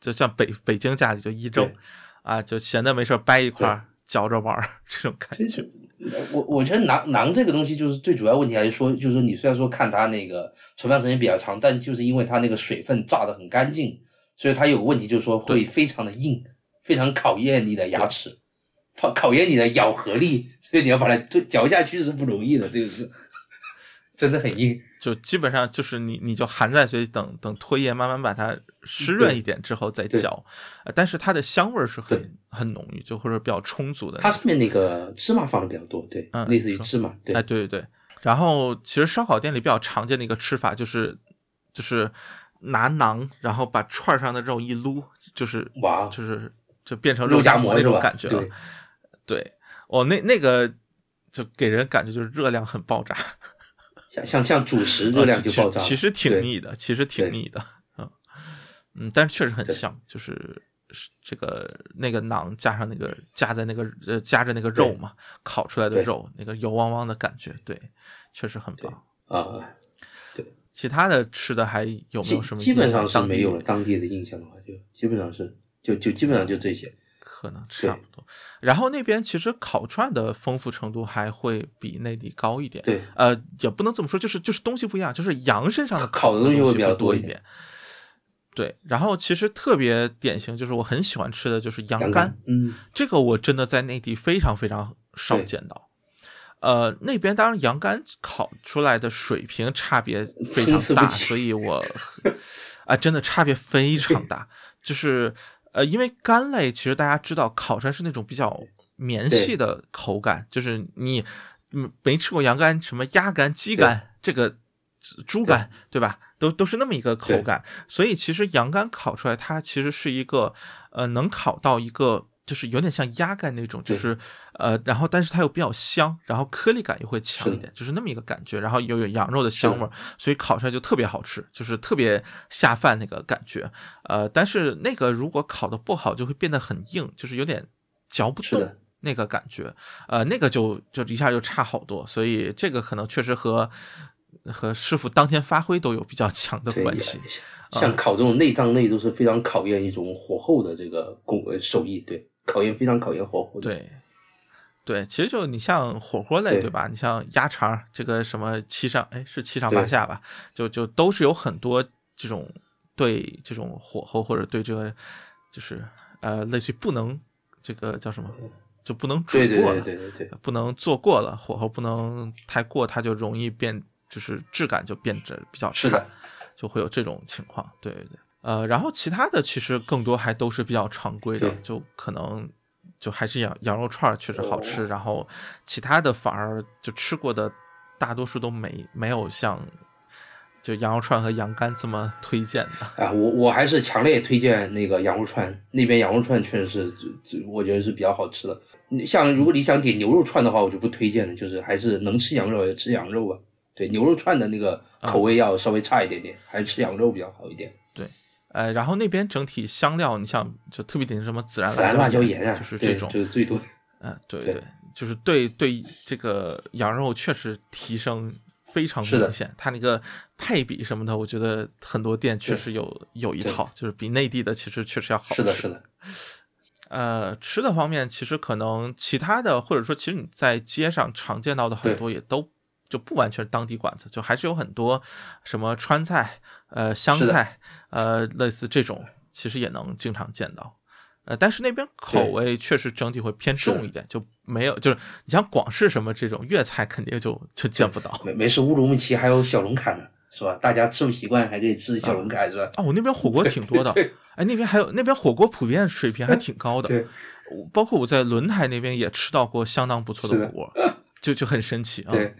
就像北北京家里就一周啊，就闲的没事掰一块嚼着玩儿 这种感觉。我我觉得囊囊这个东西就是最主要问题还是说，就是说你虽然说看它那个存放时间比较长，但就是因为它那个水分榨得很干净，所以它有个问题就是说会非常的硬，非常考验你的牙齿，考考验你的咬合力，所以你要把它吞嚼下去是不容易的，这个是 真的很硬。就基本上就是你你就含在嘴里，等等唾液慢慢把它湿润一点之后再嚼，呃但是它的香味儿是很很浓郁，就或者比较充足的。它上面那个芝麻放的比较多，对，嗯类似于芝麻，对哎，对对对。然后其实烧烤店里比较常见的一个吃法就是就是拿馕，然后把串儿上的肉一撸，就是哇就是就变成肉夹夹馍那种感觉了对。对，哦，那那个就给人感觉就是热量很爆炸，像像像主食热量就爆炸了，其实挺腻的，其实挺腻的，嗯嗯，但是确实很对香，就是是这个那个馕加上那个夹在那个呃夹着那个肉嘛，烤出来的肉，那个油汪汪的感觉，对，确实很棒。啊。对其他的吃的还有没有什么基本上是没有了，当地的印象的话，就基本上是就就基本上就这些。可能差不多。然后那边其实烤串的丰富程度还会比内地高一点。对，呃，也不能这么说，就是就是东西不一样，就是羊身上的烤的东西会比较多一点。对，然后其实特别典型，就是我很喜欢吃的就是羊羊肝，嗯，这个我真的在内地非常非常少见到。呃，那边当然羊肝烤出来的水平差别非常大，所以我 啊、真的差别非常大。就是呃，因为肝类其实大家知道烤出来是那种比较绵细的口感，就是你嗯没吃过羊肝，什么鸭肝、鸡肝，这个猪肝对吧？都都是那么一个口感，所以其实羊肝烤出来，它其实是一个呃能烤到一个。就是有点像鸭肝那种，就是呃，然后但是它又比较香，然后颗粒感又会强一点，就是那么一个感觉，然后又有羊肉的香味儿，所以烤出来就特别好吃，就是特别下饭那个感觉。呃，但是那个如果烤的不好，就会变得很硬，就是有点嚼不动那个感觉。呃，那个就就一下就差好多，所以这个可能确实和和师傅当天发挥都有比较强的，关系。像烤这种内脏类都是非常考验一种火候的这个工呃手艺，对，考验非常考验火候的。对，对，其实就你像火锅类，对对吧？你像鸭肠，这个什么七上，哎，是七上八下吧？就就都是有很多这种对这种火候或者对这个就是呃，类似于不能这个叫什么，就不能煮过了，对对对对，不能做过了，火候不能太过，它就容易变，就是质感就变得比较差是，就会有这种情况。对对对，呃，然后其他的其实更多还都是比较常规的，就可能就还是羊羊肉串确实好吃，哦然后其他的反而就吃过的大多数都没没有像就羊肉串和羊肝这么推荐的。啊，我我还是强烈推荐那个羊肉串，那边羊肉串确实是我觉得是比较好吃的。你像如果你想点牛肉串的话，我就不推荐了，就是还是能吃羊肉就吃羊肉吧。对，牛肉串的那个口味要稍微差一点点，还是吃羊肉比较好一点。呃，然后那边整体香料，你像就特别典型什么孜然孜然辣椒盐盐啊，就是这种，就是最多。嗯，对对对，就是对对这个羊肉确实提升非常明显，它那个配比什么的，我觉得很多店确实有有一套，就是比内地的其实确实要好吃。是的，是的，呃，吃的方面，其实可能其他的，或者说其实你在街上常见到的很多也都就不完全是当地馆子，就还是有很多什么川菜、呃湘菜、呃类似这种，其实也能经常见到。呃，但是那边口味确实整体会偏重一点，就没有就是你像广式什么这种粤菜，肯定就就见不到。没没事，乌鲁木齐还有小龙坎呢，是吧？大家吃不习惯还可以吃小龙坎，是吧？哦，那边火锅挺多的，对哎，那边还有那边火锅普遍水平还挺高的，对，包括我在轮台那边也吃到过相当不错的火锅，就就很神奇啊。对，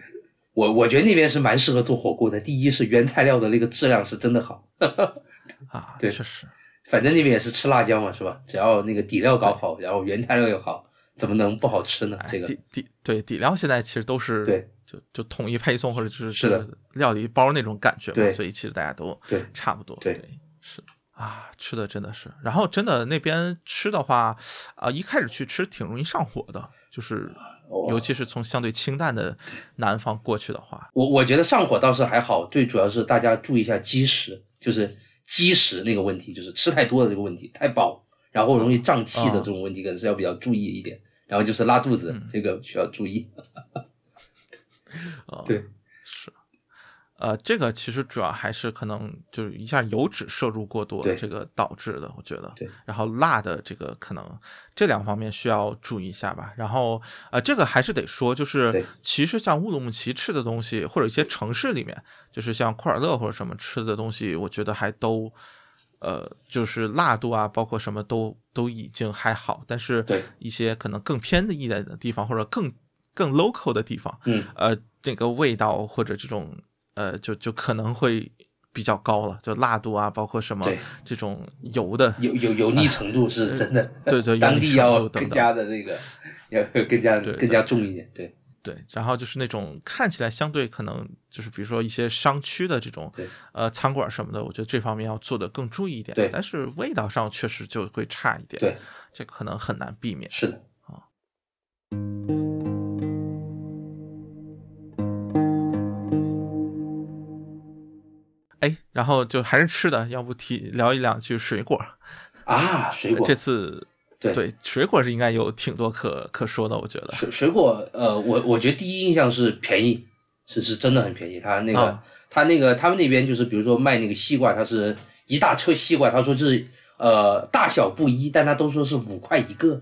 我我觉得那边是蛮适合做火锅的。第一是原材料的那个质量是真的好，啊，对确实，反正那边也是吃辣椒嘛，是吧？只要那个底料搞好，然后原材料又好，怎么能不好吃呢？哎，这个底底对底料现在其实都是对，就就统一配送或者就是是的料理包那种感觉嘛，对所以其实大家都对差不多，对是啊，吃的真的是，然后真的那边吃的话，啊、一开始去吃挺容易上火的，就是哦尤其是从相对清淡的南方过去的话，我我觉得上火倒是还好，最主要是大家注意一下积食，就是积食那个问题，就是吃太多的这个问题，太饱，然后容易胀气的这种问题，可能是要比较注意一点。然后就是拉肚子，这个需要注意。哦，对，是，呃，这个其实主要还是可能就是一下油脂摄入过多对这个导致的，我觉得。对。然后辣的这个可能这两方面需要注意一下吧。然后呃，这个还是得说，就是其实像乌鲁木齐吃的东西，或者一些城市里面，就是像库尔勒或者什么吃的东西，我觉得还都。呃，就是辣度啊，包括什么都都已经还好，但是对一些可能更偏的一点的地方，或者更更 local 的地方，嗯，呃，那个味道或者这种呃，就就可能会比较高了，就辣度啊，包括什么这种油的，油油油腻程度是真的，对对，当油腻程地 要更加的那个，要更加对更加重一点。对对，然后就是那种看起来相对可能就是比如说一些商区的这种呃餐馆什么的，我觉得这方面要做的更注意一点。对但是味道上确实就会差一点。对，这可能很难避免。是的。哎，然后就还是吃的，要不提聊一两句水果。啊，水果这次对对水果是应该有挺多可可说的，我觉得。水水果，呃，我我觉得第一印象是便宜，是是真的很便宜。他那个、啊他那个他们那边就是比如说卖那个西瓜，它是一大车西瓜，他说是呃大小不一，但他都说是五块一个。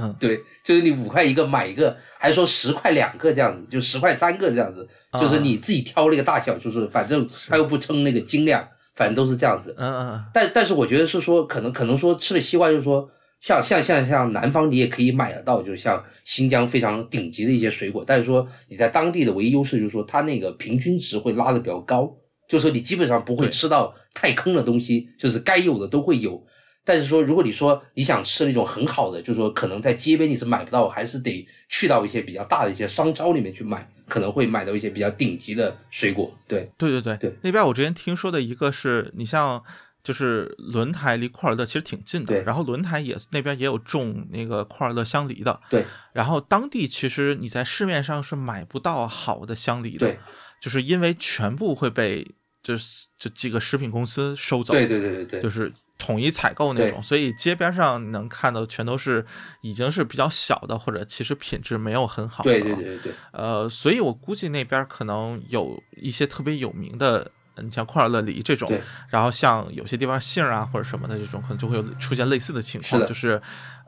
嗯对，就是你五块一个买一个，还说十块两个这样子，就十块三个这样子，就是你自己挑那个大小，就是反正他又不称那个斤量，反正都是这样子。嗯嗯但但是我觉得是说，可能可能说吃了西瓜，就是说，像像像像南方你也可以买得到，就像新疆非常顶级的一些水果，但是说你在当地的唯一优势就是说，它那个平均值会拉的比较高，就是说你基本上不会吃到太坑的东西，就是该有的都会有。但是说，如果你说你想吃那种很好的，就是说可能在街边你是买不到，还是得去到一些比较大的一些商超里面去买，可能会买到一些比较顶级的水果。对，对对对对那边我之前听说的一个是你像就是轮台离库尔勒其实挺近的，对然后轮台也那边也有种那个库尔勒香梨的，对，然后当地其实你在市面上是买不到好的香梨的对，就是因为全部会被就是这几个食品公司收走，对对对对对，就是统一采购那种，所以街边上能看到全都是已经是比较小的，或者其实品质没有很好的。对对对对对。呃，所以我估计那边可能有一些特别有名的，你像库尔勒梨这种，然后像有些地方杏啊或者什么的这种，可能就会有出现类似的情况，是就是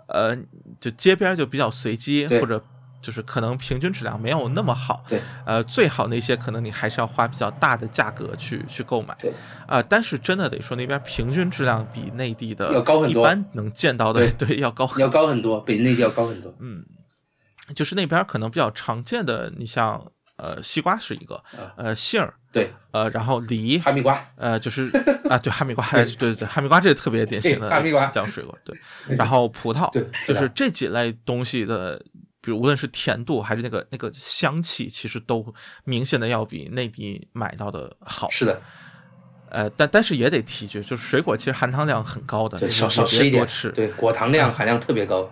呃，就街边就比较随机，或者就是可能平均质量没有那么好。对，呃，最好那些可能你还是要花比较大的价格去去购买。对，啊、但是真的得说那边平均质量比内地的要高很多一般能见到的对要高很要高很多，比内地要高很多。嗯，就是那边可能比较常见的，你像呃西瓜是一个，呃杏儿，对，呃然后梨，哈密瓜，呃就是啊对哈密瓜，哎对对对哈密瓜这个特别典型的对哈密瓜西江水果，对，然后葡萄，对就是这几类东西的。比如无论是甜度还是那个那个香气，其实都明显的要比内地买到的好。是的，呃，但但是也得提一句，就是水果其实含糖量很高的，对，少少吃一点多吃。对，果糖量含量特别高，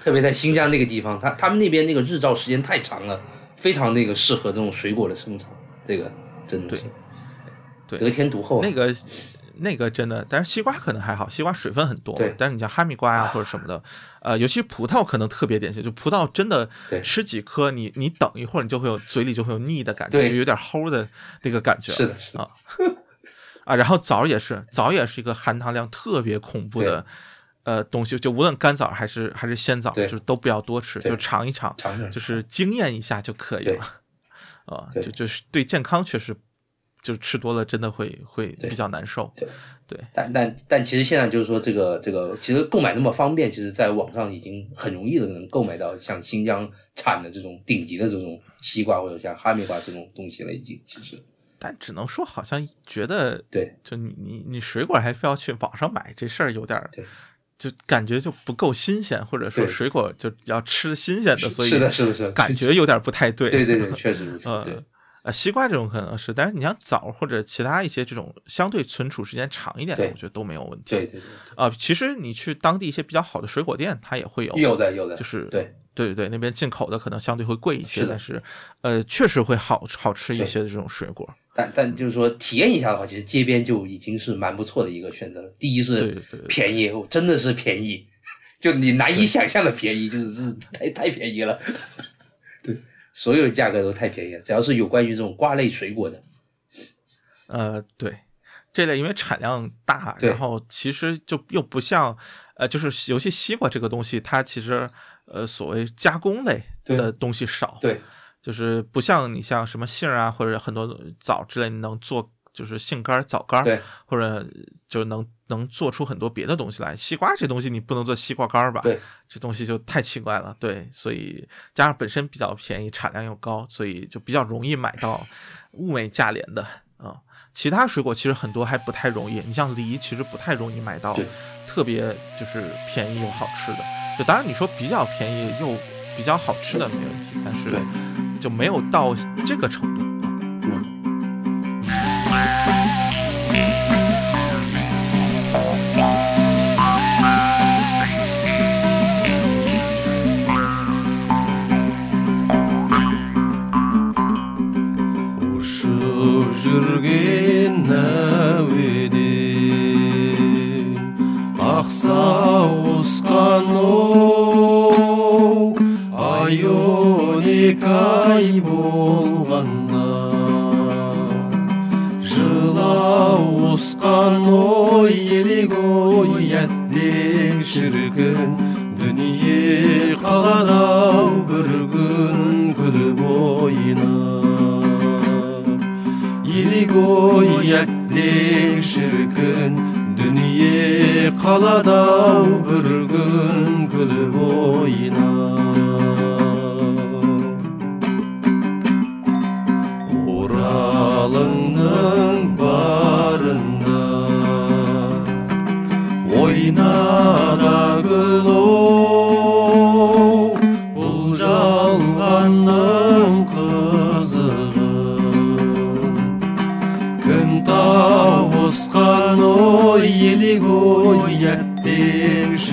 特别在新疆那个地方，他他们那边那个日照时间太长了，非常那个适合这种水果的生长，这个真的是对得天独厚啊。那个那个真的，但是西瓜可能还好，西瓜水分很多对。但是你像哈密瓜呀、或者什么的，呃，尤其葡萄可能特别典型，就葡萄真的吃几颗，你你等一会儿，你就会有嘴里就会有腻的感觉，就有点齁的那个感觉。是的，是的，啊。啊，然后枣也是，枣也是一个含糖量特别恐怖的。呃，东西就无论干枣还是还是鲜枣，就是都不要多吃，就尝一尝，尝尝就是惊艳一下就可以了。啊，就就是对健康确实，就吃多了真的会会比较难受。对。对。但但但其实现在就是说，这个这个其实购买那么方便，其实在网上已经很容易的能购买到像新疆产的这种顶级的这种西瓜或者像哈密瓜这种东西了，已经其实。但只能说好像觉得，对。就你你你水果还非要去网上买，这事儿有点儿对，就感觉就不够新鲜，或者说水果就要吃新鲜的，所以是的，是的，是的，感觉有点不太对。对对对，确实如此，对呃。呃，西瓜这种可能是，但是你像枣或者其他一些这种相对存储时间长一点的，我觉得都没有问题。对对对啊、其实你去当地一些比较好的水果店，它也会有，有的有的，就是对对对对，那边进口的可能相对会贵一些，是但是呃，确实会好好吃一些的这种水果。但但就是说体验一下的话，其实街边就已经是蛮不错的一个选择了。第一对是对对对便宜，哦真的是便宜，就你难以想象的便宜，就是是太太便宜了。对，所有价格都太便宜了，只要是有关于这种瓜类水果的，呃，对，这类因为产量大，然后其实就又不像，呃，就是尤其西瓜这个东西，它其实呃所谓加工类的东西少，对。就是不像你像什么杏啊或者很多枣之类，你能做就是杏干儿、枣干儿，对或者就能能做出很多别的东西来。西瓜这东西你不能做西瓜干儿吧？对，这东西就太奇怪了。对，所以加上本身比较便宜，产量又高，所以就比较容易买到物美价廉的啊、其他水果其实很多还不太容易，你像梨其实不太容易买到特别就是便宜又好吃的。就当然你说比较便宜又比较好吃的没问题，但是就没有到这个程度 жүрген әуеде ақсауысқан оу ай он екі ай болғанда жылауысқан ой елек ой әттең шіркін дүние қалады ау бір күн күліп ойнап goyettik şirkin Dünya kalada bir gün gülüp oynar. Oralının barında Oynara gül oynar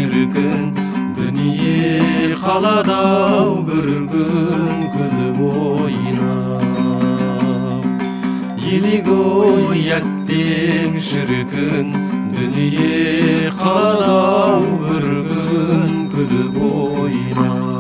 шіркін дүние қалады ау бір күн күліп ойнап елек ой әттең шіркін дүние қалады ау бір күн күліп ойнап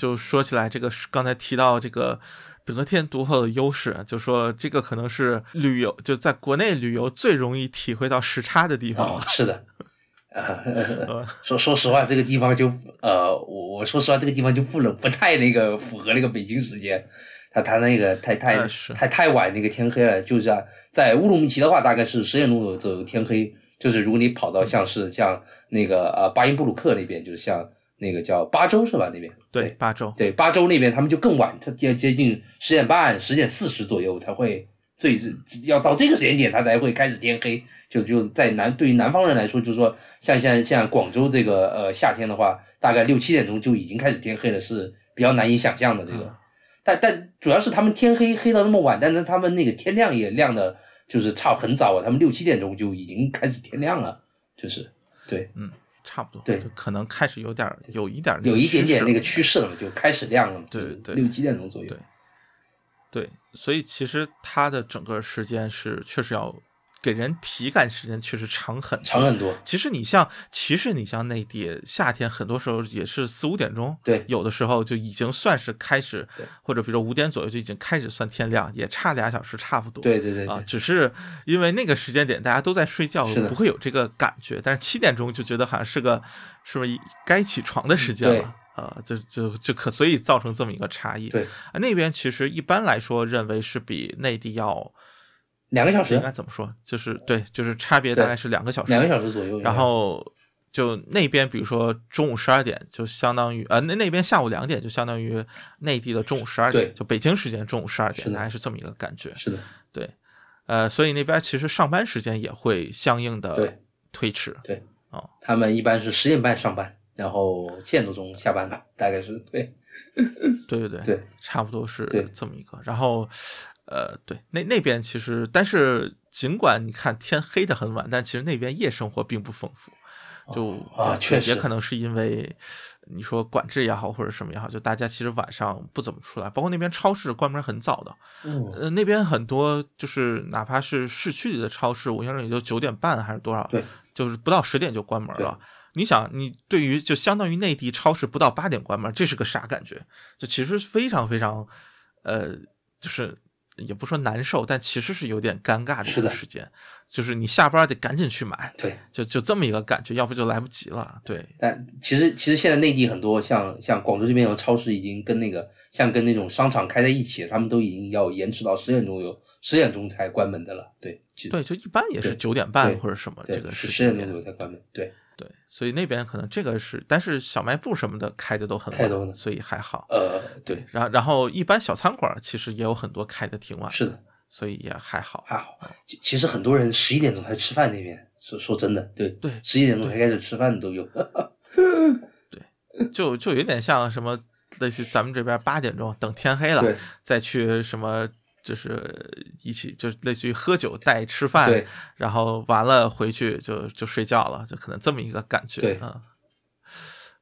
就说起来，这个刚才提到这个得天独厚的优势，就说这个可能是旅游就在国内旅游最容易体会到时差的地方是的，呃，说说实话，这个地方就呃，我我说实话，这个地方就不能不太那个符合那个北京时间，他他那个太太太太晚那个天黑了，就是啊，在乌鲁木齐的话，大概是十点钟左右天黑，就是如果你跑到像是像那个呃巴音布鲁克那边，就是像那个叫巴州是吧？那边对，巴州，对，巴州那边他们就更晚，他接接近十点半、十点四十左右才会最要到这个时间点，他才会开始天黑。就就在南对于南方人来说，就是说像像像广州这个呃夏天的话，大概六七点钟就已经开始天黑了，是比较难以想象的这个。嗯但但主要是他们天黑黑到那么晚，但是他们那个天亮也亮的，就是差很早啊，他们六七点钟就已经开始天亮了，就是对。差不多，对就可能开始有点有一点有一点点那个趋势了就开始亮了，对就对六七点钟左右对。对，所以其实它的整个时间是确实要给人体感时间确实长很多长很多。其实你像，其实你像内地夏天，很多时候也是四五点钟，对有的时候就已经算是开始，或者比如说五点左右就已经开始算天亮，也差俩小时差不多。对对对对啊，只是因为那个时间点大家都在睡觉不会有这个感觉。但是七点钟就觉得好像是个是不是该起床的时间对了啊？就就就可所以造成这么一个差异。对，啊，那边其实一般来说认为是比内地要两个小时应，该怎么说？就是对，就是差别大概是两个小时。两个小时左右。然后就那边，比如说中午十二点，就相当于呃那那边下午两点，就相当于内地的中午十二点，就北京时间中午十二点，大概是这么一个感觉。是的，对，呃，所以那边其实上班时间也会相应的推迟。对，哦，他们一般是十点半上班，然后七点多钟下班吧，大概是对 对对对，对，差不多是这么一个。然后，呃，对，那那边其实，但是尽管你看天黑的很晚，但其实那边夜生活并不丰富。就啊确实也可能是因为你说管制也好，或者什么也好，就大家其实晚上不怎么出来，包括那边超市关门很早的，嗯呃，那边很多就是哪怕是市区里的超市，我印象里也就九点半还是多少，对，就是不到十点就关门了。你想，你对于就相当于内地超市不到八点关门，这是个啥感觉？就其实非常非常，呃，就是也不说难受，但其实是有点尴尬的一是的个时间，就是你下班得赶紧去买，对。就就这么一个感觉，要不就来不及了。对，但其实其实现在内地很多像像广州这边有超市已经跟那个像跟那种商场开在一起，他们都已经要延迟到十点钟有十点钟才关门的了。对，对，就一般也是对九点半或者什么这个是时间点十点钟左右才关门。对，对，所以那边可能这个是，但是小卖部什么的开的都很晚，开得都很所以还好。呃，对，然后然后一般小餐馆其实也有很多开的挺晚，是的，所以也还好。还好。其其实很多人十一点钟才吃饭那边，说说真的，对对十一点钟才开始吃饭的都有。对就就有点像什么，类似于咱们这边八点钟等天黑了，再去什么。就是一起，就是类似于喝酒带吃饭对，然后完了回去就就睡觉了，就可能这么一个感觉。对嗯，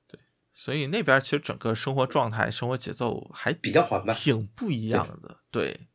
对，所以那边其实整个生活状态、生活节奏还比较缓慢挺不一样的。对，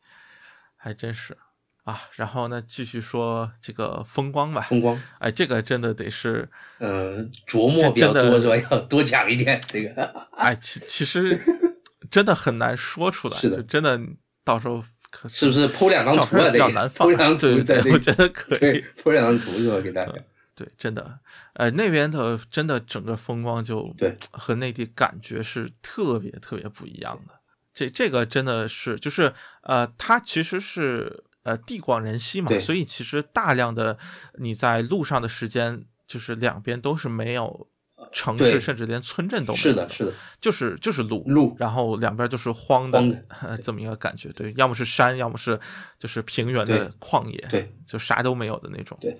还真是啊。然后呢，继续说这个风光吧。风光，哎，这个真的得是，呃，琢磨比较多是吧？要多讲一点这个。哎，其其实 真的很难说出来，就真的到时候可是不是铺两张图啊？比较难放铺两张对对对，图在这我觉得可以对。铺两张图是吧？给大家。对，真的，呃，那边的真的整个风光就对和内地感觉是特别特别不一样的。这这个真的是就是呃，它其实是呃地广人稀嘛，所以其实大量的你在路上的时间，就是两边都是没有城市，甚至连村镇都没有是的，是的，就是就是路路。然后两边就是荒的荒的。呃这么一个感觉，对，要么是山，要么是就是平原的旷野，对，就啥都没有的那种，对。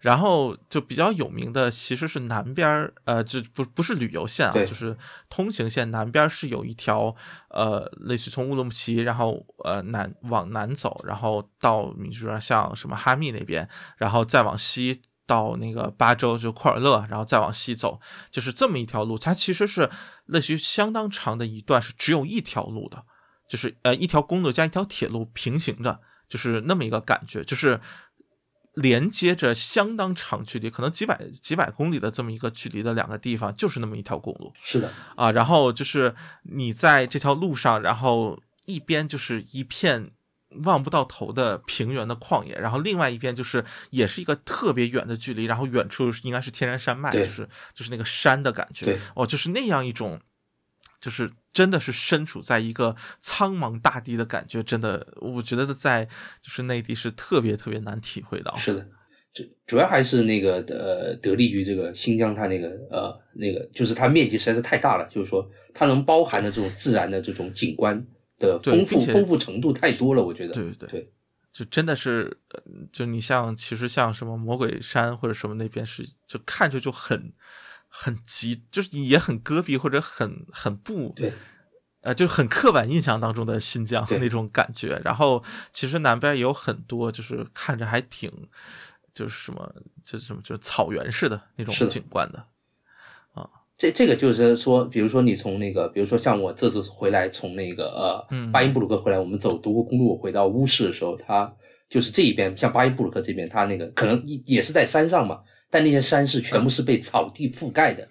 然后就比较有名的其实是南边儿，呃，就不不是旅游线啊，就是通行线南边是有一条，呃，类似于从乌鲁木齐，然后呃南往南走，然后到你说像什么哈密那边，然后再往西到那个巴州就库尔勒，然后再往西走，就是这么一条路，它其实是类似于相当长的一段是只有一条路的，就是呃一条公路加一条铁路平行着，就是那么一个感觉，就是连接着相当长距离，可能几百几百公里的这么一个距离的两个地方，就是那么一条公路是的，啊。然后就是你在这条路上，然后一边就是一片望不到头的平原的旷野，然后另外一边就是也是一个特别远的距离，然后远处应该是天然山脉，就是就是那个山的感觉。对，哦，就是那样一种，就是真的是身处在一个苍茫大地的感觉，真的，我觉得在就是内地是特别特别难体会到。是的，主主要还是那个呃，得力于这个新疆它那个呃那个，就是它面积实在是太大了，就是说它能包含的这种自然的这种景观的对丰富丰富程度太多了，我觉得。对对对就真的是，呃就你像其实像什么魔鬼山或者什么那边是，就看着就很很急，就是也很戈壁或者很很不对呃，就很刻板印象当中的新疆 那种感觉。然后其实南边也有很多，就是看着还挺，就是什么，就是什么，就是草原式的那种景观的。这这个就是说，比如说你从那个，比如说像我这次回来，从那个呃嗯。巴音布鲁克回来，我们走独库公路回到乌市的时候，它就是这一边，像巴音布鲁克这边，它那个可能也也是在山上嘛，但那些山是全部是被草地覆盖的，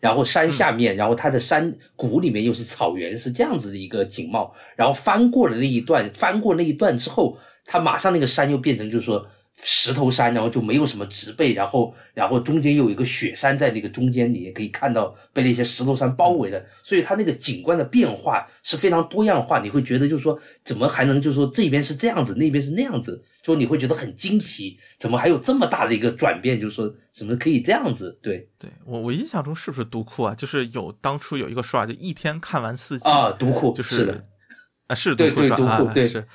然后山下面，然后它的山谷里面又是草原，是这样子的一个景貌。然后翻过了那一段，翻过那一段之后，它马上那个山又变成就是说石头山，然后就没有什么植被，然后然后中间又有一个雪山在那个中间，你也可以看到被那些石头山包围了，所以它那个景观的变化是非常多样化，你会觉得就是说怎么还能就是说这边是这样子，那边是那样子，说你会觉得很惊奇，怎么还有这么大的一个转变，就是说怎么可以这样子？对对我我印象中是不是独库啊？就是有当初有一个说法，就一天看完四季啊，独库就是的，啊，是独库是吧啊独库对是，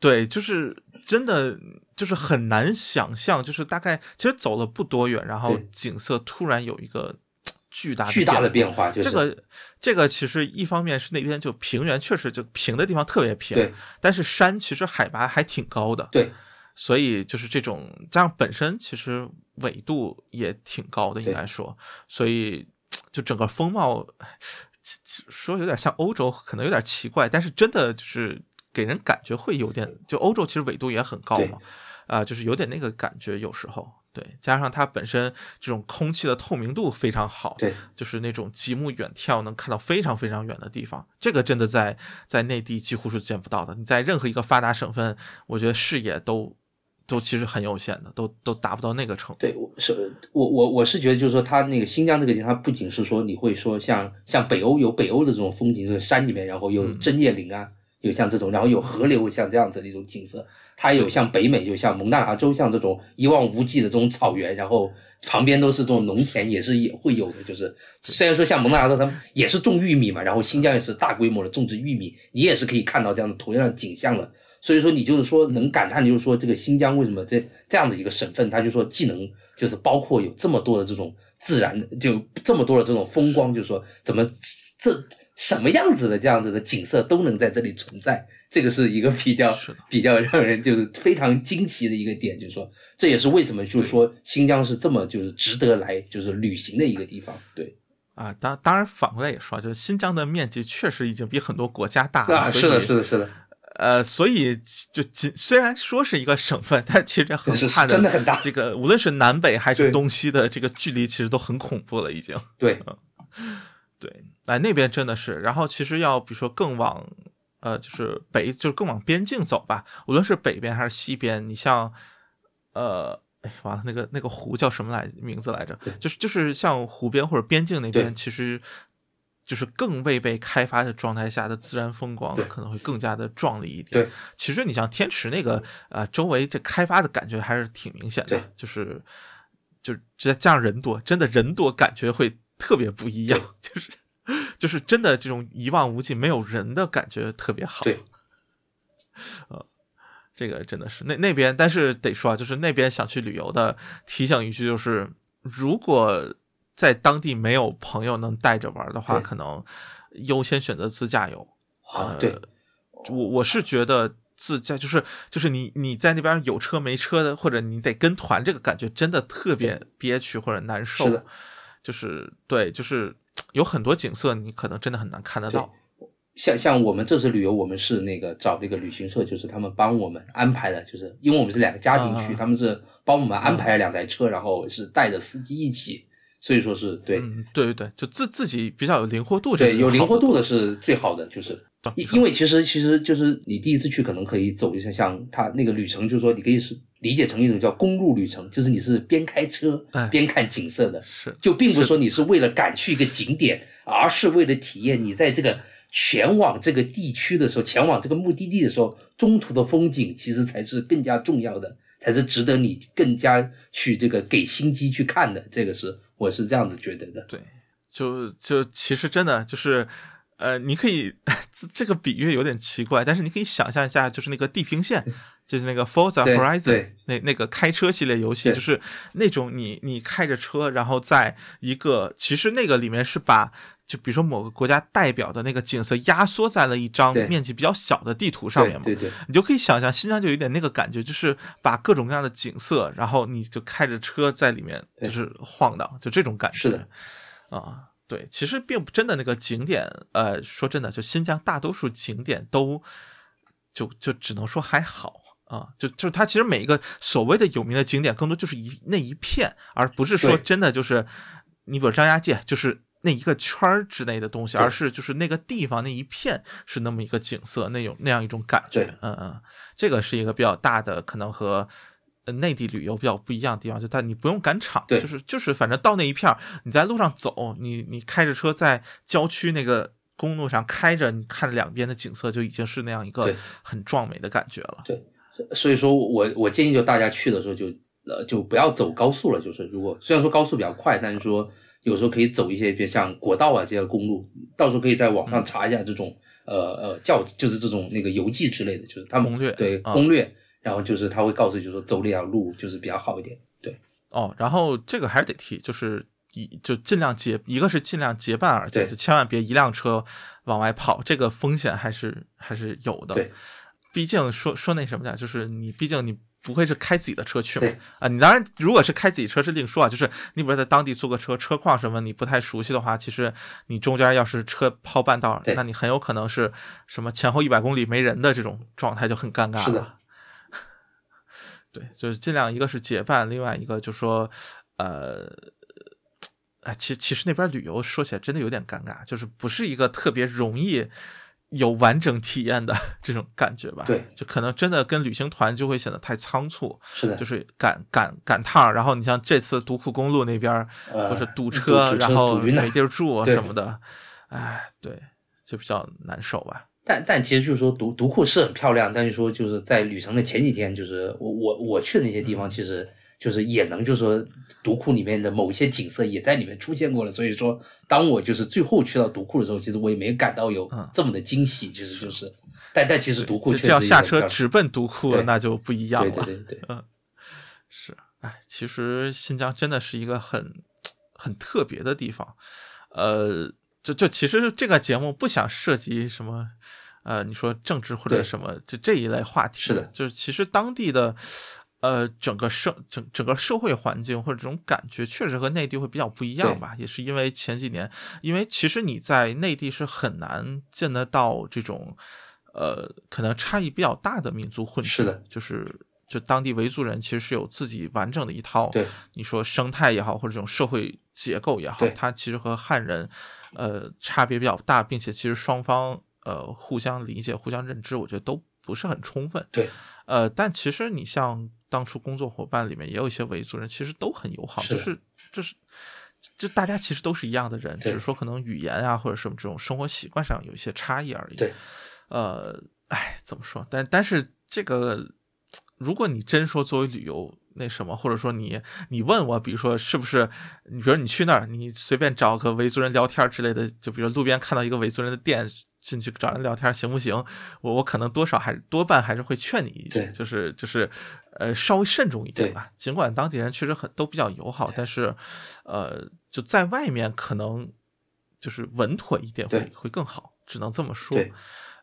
对，就是真的就是很难想象，就是大概其实走了不多远，然后景色突然有一个巨大的巨大的变变化，就是这个这个其实一方面是那边就平原确实就平的地方特别平，对但是山其实海拔还挺高的，对所以就是这种加上本身其实纬度也挺高的，应该说，所以就整个风貌说有点像欧洲，可能有点奇怪，但是真的就是给人感觉会有点，就欧洲其实纬度也很高嘛，啊、就是有点那个感觉，有时候对，加上它本身这种空气的透明度非常好，对就是那种极目远眺能看到非常非常远的地方，这个真的在在内地几乎是见不到的。你在任何一个发达省份，我觉得视野都都其实很有限的，都都达不到那个程度。对，我是我我我是觉得，就是说，它那个新疆这个地方，它不仅是说你会说像像北欧有北欧的这种风景，就是山里面，然后有嗯针叶林啊，有像这种，然后有河流，像这样子的一种景色。它有像北美，就像蒙大拿州，像这种一望无际的这种草原，然后旁边都是这种农田，也是也会有的。就是虽然说像蒙大拿州，他们也是种玉米嘛，然后新疆也是大规模的种植玉米，你也是可以看到这样的同样的景象的。所以说，你就是说能感叹，就是说这个新疆为什么这这样子一个省份，它就说既能就是包括有这么多的这种自然的，就这么多的这种风光，就是说怎么这什么样子的这样子的景色都能在这里存在，这个是一个比较 比较让人就是非常惊奇的一个点，就是说这也是为什么就是说新疆是这么就是值得来就是旅行的一个地方，对。啊，当当然反过来也说，就是新疆的面积确实已经比很多国家大了，啊，是的，是的，是的，呃，所以就仅虽然说是一个省份，但其实横是跨真的很大。这个无论是南北还是东西的这个距离，其实都很恐怖了，已经。对。对，哎，那边真的是，然后其实要比如说更往呃，就是北，就是更往边境走吧，无论是北边还是西边，你像呃。哎，完了，那个那个湖叫什么来名字来着？就是就是像湖边或者边境那边，其实就是更未被开发的状态下的自然风光可能会更加的壮丽一点。对，其实你像天池那个呃，周围这开发的感觉还是挺明显的对，就是就再加上人多，真的人多感觉会特别不一样，就是就是真的这种一望无际没有人的感觉特别好。对，呃，这个真的是那那边，但是得说啊，就是那边想去旅游的，提醒一句就是，如果在当地没有朋友能带着玩的话，可能优先选择自驾游。啊，对呃我我是觉得自驾就是就是你你在那边有车没车的，或者你得跟团，这个感觉真的特别憋屈或者难受。是的，就是对，就是有很多景色你可能真的很难看得到。像像我们这次旅游，我们是那个找那个旅行社，就是他们帮我们安排的，就是因为我们是两个家庭去，啊他们是帮我们安排了两台车，然后是带着司机一起，所以说是对、嗯，对对对，就自自己比较有灵活度，对有灵活度的的是最好的，就是因因为其实其实就是你第一次去可能可以走一下像他那个旅程，就是说你可以是理解成一种叫公路旅程，就是你是边开车哎边看景色的，是就并不是说你是为了赶去一个景点，而是为了体验你在这个前往这个地区的时候，前往这个目的地的时候，中途的风景其实才是更加重要的，才是值得你更加去这个给心机去看的。这个是我是这样子觉得的。对，就就其实真的就是，呃，你可以这 这个比喻有点奇怪，但是你可以想象一下，就是那个地平线，就是那个 Forza 对 Horizon 那那个开车系列游戏，就是那种你你开着车，然后在一个其实那个里面是把。就比如说某个国家代表的那个景色压缩在了一张面积比较小的地图上面嘛，对对对你就可以想象新疆就有点那个感觉，就是把各种各样的景色，然后你就开着车在里面就是晃荡，就这种感觉。是的，啊，对，其实并不真的那个景点，呃，说真的，就新疆大多数景点都就就只能说还好。啊，就就是它其实每一个所谓的有名的景点，更多就是一那一片，而不是说真的就是你比如张家界，就是那一个圈儿之内的东西，而是就是那个地方那一片是那么一个景色，那种那样一种感觉。嗯嗯，这个是一个比较大的，可能和呃内地旅游比较不一样的地方，就它你不用赶场，就是就是反正到那一片儿，你在路上走，你你开着车在郊区那个公路上开着，你看两边的景色就已经是那样一个很壮美的感觉了。所以说我我建议就大家去的时候就呃就不要走高速了，就是如果虽然说高速比较快，但是说有时候可以走一些，比如像国道啊这些公路，到时候可以在网嗯上查一下这种、呃呃教就是这种那个游记之类的，就是他们攻略对、啊攻略，然后就是他会告诉你，就是说走哪条路就是比较好一点。对哦，然后这个还是得提，就是一就尽量结，一个是尽量结伴而行，对就千万别一辆车往外跑，这个风险还是还是有的。对，毕竟说说那什么点，就是你毕竟你不会是开自己的车去嘛啊，你当然如果是开自己车是另说啊，就是你比如在当地租个车，车况什么你不太熟悉的话，其实你中间要是车抛半道，那你很有可能是什么前后一百公里没人的这种状态就很尴尬了。是的，对，就是尽量一个是结伴，另外一个就说，呃，哎，其其实那边旅游说起来真的有点尴尬，就是不是一个特别容易有完整体验的 这种感觉吧？对，就可能真的跟旅行团就会显得太仓促，是的，就是赶赶赶趟，然后你像这次独库公路那边呃不是堵堵车，然后没地儿住啊什么的，哎，对，就比较难受吧。但但其实就是说独独库是很漂亮，但是说就是在旅程的前几天，就是我我我去的那些地方，嗯。其实就是也能就是说独库里面的某一些景色也在里面出现过了。所以说，当我就是最后去到独库的时候，其实我也没感到有嗯这么的惊喜，其实就是，但但其实独库这确实这要下车直奔独库那就不一样对了。对对对，是，哎，其实新疆真的是一个很很特别的地方，呃，就就其实这个节目不想涉及什么，呃，你说政治或者什么就这一类话题，是的就是其实当地的。呃，整个社整整个社会环境或者这种感觉，确实和内地会比较不一样吧。也是因为前几年，因为其实你在内地是很难见得到这种，呃，可能差异比较大的民族混血。是的，就是就当地维族人其实是有自己完整的一套，对，你说生态也好，或者这种社会结构也好，它其实和汉人，呃，差别比较大，并且其实双方呃互相理解、互相认知，我觉得都不是很充分。对，呃，但其实你像当初工作伙伴里面也有一些维族人，其实都很友好，是就是就是。就大家其实都是一样的人，只是说可能语言啊或者什么这种生活习惯上有一些差异而已。对，呃，哎，怎么说？但但是这个，如果你真说作为旅游那什么，或者说你你问我，比如说是不是，你比如你去那儿，你随便找个维族人聊天之类的，就比如路边看到一个维族人的店。进去找人聊天行不行？我我可能多少还是多半还是会劝你一句，对就是就是，呃，稍微慎重一点吧。尽管当地人确实很都比较友好，但是，呃，就在外面可能就是稳妥一点会会更好，只能这么说。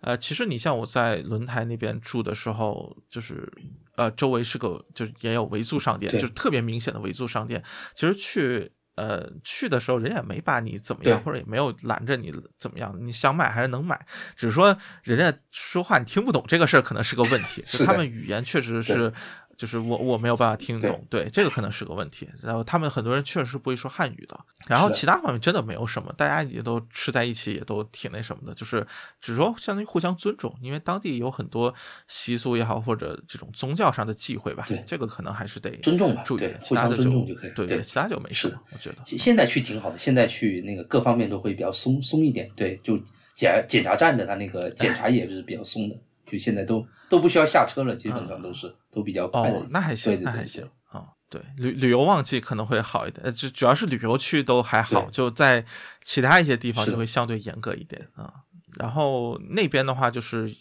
呃，其实你像我在轮台那边住的时候，就是呃，周围是个就是也有维族商店，就是特别明显的维族商店。其实去呃，去的时候人也没把你怎么样，或者也没有拦着你怎么样，你想买还是能买，只是说人家说话你听不懂这个事儿可能是个问题，是的他们语言确实是。就是我我没有办法听懂，对这个可能是个问题。然后他们很多人确实是不会说汉语的，然后其他方面真的没有什么，大家也都吃在一起，也都挺那什么的，就是只说相当于互相尊重，因为当地有很多习俗也好，或者这种宗教上的忌讳吧，对这个可能还是得尊重吧注意其他的就尊重就可以对对其他就没是的，我觉得。现现在去挺好的，现在去那个各方面都会比较松松一点，对，就检检查站的他那个检查也是比较松的，就现在都都不需要下车了，基本上都是、都比较快的。哦，那还行，对对对那还行啊、对，旅旅游旺季可能会好一点，呃，就主要是旅游区都还好，就在其他一些地方就会相对严格一点啊、然后那边的话就是，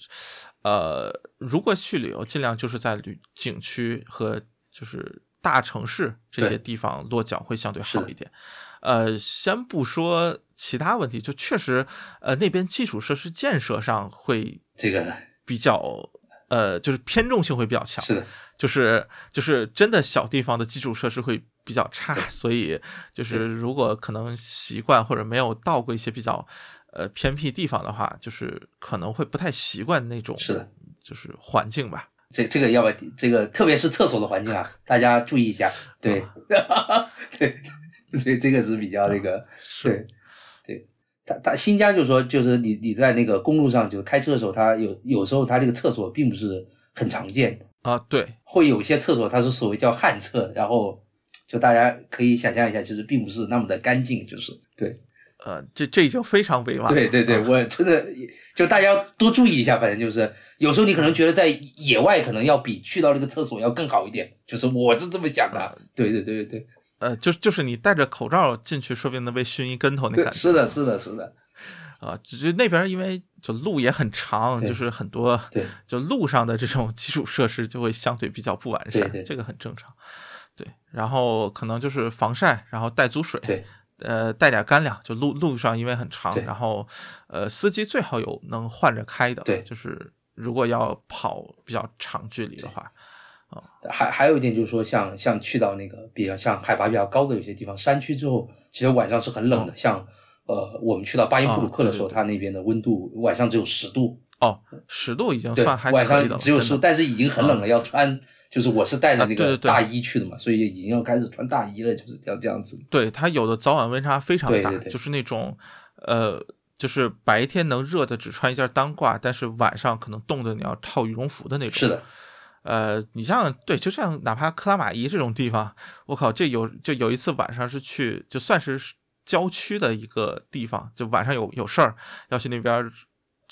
呃，如果去旅游，尽量就是在旅景区和就是大城市这些地方落脚会相对好一点。呃，先不说其他问题，就确实，呃，那边基础设施建设上会这个比较，呃，就是偏重性会比较强。是的，就是就是真的小地方的基础设施会比较差，所以就是如果可能习惯或者没有到过一些比较呃偏僻地方的话，就是可能会不太习惯那种是的，就是环境吧。这这个要不这个特别是厕所的环境啊，大家注意一下。对，对，这这个是比较那个，对对。他他新疆就是说，就是你你在那个公路上就是开车的时候，他有有时候他这个厕所并不是很常见，啊，对，会有一些厕所它是所谓叫旱厕，然后就大家可以想象一下，就是并不是那么的干净，就是对呃，这这已经非常委婉了。对对对，啊我 真的就大家多注意一下，反正就是有时候你可能觉得在野外可能要比去到那个厕所要更好一点，就是我是这么想的。对对对对呃，就就是你戴着口罩进去，说不定能被熏一跟头那，感觉是的，是的，是的，啊。只是那边因为就路也很长，就是很多对就路上的这种基础设施就会相对比较不完善，这个很正常。对，然后可能就是防晒，然后带足水，对呃，带点干粮。就路路上因为很长，然后呃，司机最好有能换着开的，对就是如果要跑比较长距离的话，还还有一点就是说像，像去到那个比较像海拔比较高的有些地方，山区之后，其实晚上是很冷的。像呃，我们去到巴音布鲁克的时候，它那边的温度晚上只有十度，哦，十度已经算还，晚上只有十度，但是已经很冷了，要穿。就是我是带着那个大衣去的嘛，所以已经要开始穿大衣了，就是要这样子。对，它有的早晚温差非常大，对对对就是那种，呃，就是白天能热的只穿一件单褂，但是晚上可能冻的你要套羽绒服的那种。是的，呃，你像对，就像哪怕克拉玛依这种地方，我靠，这有就有一次晚上是去，就算是郊区的一个地方，就晚上有有事儿要去那边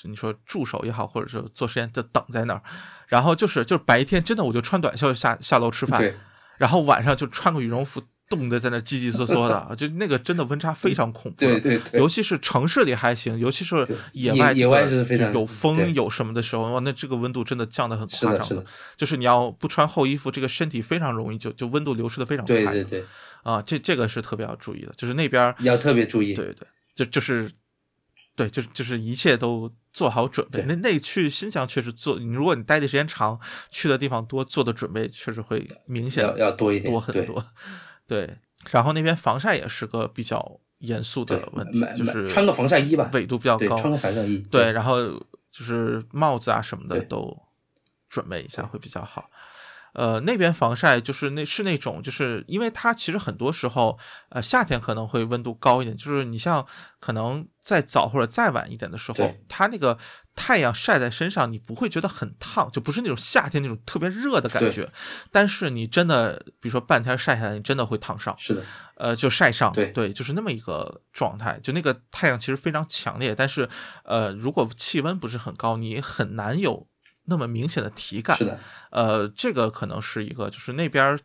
你说驻守也好，或者是做实验，就等在那儿，然后就是就是白天真的我就穿短袖下下楼吃饭，然后晚上就穿个羽绒服，冻得在那儿叽叽嗦嗦的，就那个真的温差非常恐怖。对对对尤其是城市里还行，尤其是野外野野外是非常有风有什么的时候，哇，那这个温度真的降得很夸张是的是的就是你要不穿厚衣服，这个身体非常容易就就温度流失的非常快。对对对，啊，这这个是特别要注意的，就是那边要特别注意。对对，就就是对，就是就是一切都做好准备。那那去新疆确实做，你如果你待的时间长，去的地方多，做的准备确实会明显要要多一点多很多。对，然后那边防晒也是个比较严肃的问题，就是穿个防晒衣吧纬度比较，高，穿个防晒衣。对，然后就是帽子啊什么的都准备一下会比较好。呃，那边防晒就是那是那种，就是因为它其实很多时候，呃，夏天可能会温度高一点，就是你像可能再早或者再晚一点的时候，它那个太阳晒在身上，你不会觉得很烫，就不是那种夏天那种特别热的感对觉。但是你真的，比如说半天晒下来，你真的会烫伤。是的，呃，就晒伤，对就是那么一个状态。就那个太阳其实非常强烈，但是呃，如果气温不是很高，你很难有那么明显的体感。是的，呃，这个可能是一个，就是那边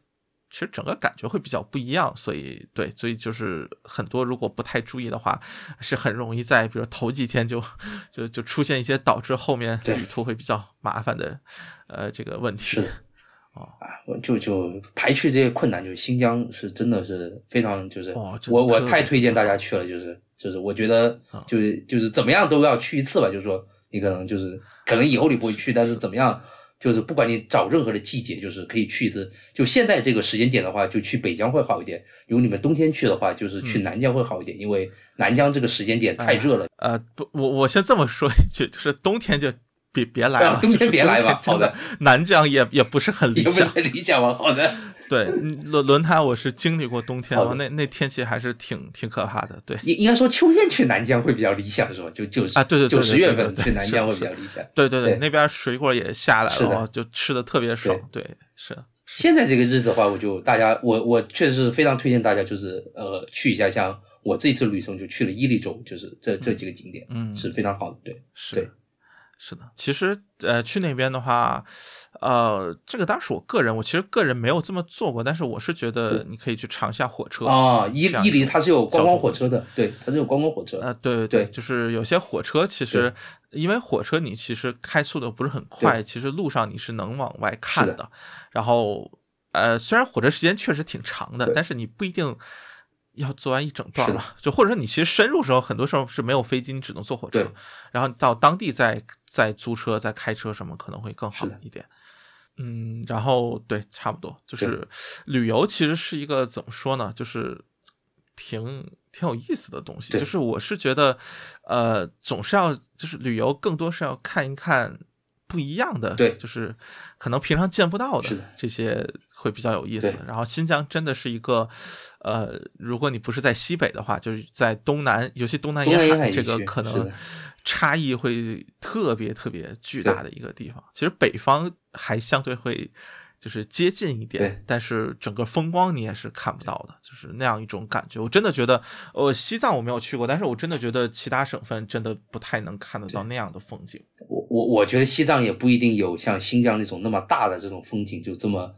其实整个感觉会比较不一样，所以对，所以就是很多如果不太注意的话，是很容易在比如头几天就就就出现一些导致后面对旅途会比较麻烦的呃这个问题。是的。哦啊，我就就排去这些困难，就是新疆是真的是非常就是，哦我我太推荐大家去了，就是就是我觉得啊就是就是怎么样都要去一次吧，就是说你可能就是可能以后你不会去，但是怎么样就是不管你找任何的季节，就是可以去一次。就现在这个时间点的话，就去北疆会好一点。如果你们冬天去的话，就是去南疆会好一点，因为南疆这个时间点太热了。呃，不，我我先这么说一句，就是冬天就别别来了，啊冬天别来吧好的，南疆也也不是很理也不是想。很理想吧？好的，对，嗯轮轮胎我是经历过冬天那那天气还是挺挺可怕的。对，应应该说秋天去南疆会比较理想，是吧？就就啊对对对九十月份去南疆会比较理想。对对对那边水果也下来了，就吃的特别爽。对，是现在这个日子的话，我就大家，我我确实是非常推荐大家，就是呃去一下，像我这次旅程就去了伊犁州，就是这这几个景点，嗯是非常好的。对，是对是的。其实呃，去那边的话，呃，这个当时我个人，我其实个人没有这么做过，但是我是觉得你可以去尝一下火车。啊，伊这样伊犁它是有观光火车的，对，它是有观光火车。呃，对对对就是有些火车其实，因为火车你其实开速度不是很快，其实路上你是能往外看是的然后，呃，虽然火车时间确实挺长的，但是你不一定要坐完一整段嘛。就或者说你其实深入时候，很多时候是没有飞机，你只能坐火车，然后到当地再再租车、再开车什么可能会更好一点。嗯，然后对，差不多就是旅游其实是一个怎么说呢，就是挺挺有意思的东西。就是我是觉得，呃，总是要就是旅游更多是要看一看不一样的，对。就是可能平常见不到的这些会比较有意思。然后新疆真的是一个，呃，如果你不是在西北的话，就是在东南，尤其东南沿海这个可能差异会特别特别巨大的一个地方。其实北方还相对会就是接近一点，但是整个风光你也是看不到的，就是那样一种感觉。我真的觉得，呃，西藏我没有去过，但是我真的觉得其他省份真的不太能看得到那样的风景。我我我觉得西藏也不一定有像新疆那种那么大的这种风景，就这么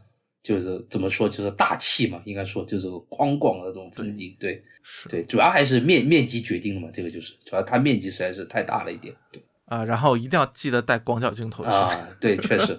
就是怎么说，就是大气嘛，应该说就是宽广的这种风景。对是对，主要还是面面积决定了嘛，这个就是主要它面积实在是太大了一点。对啊、然后一定要记得带广角镜头去。啊，对，确实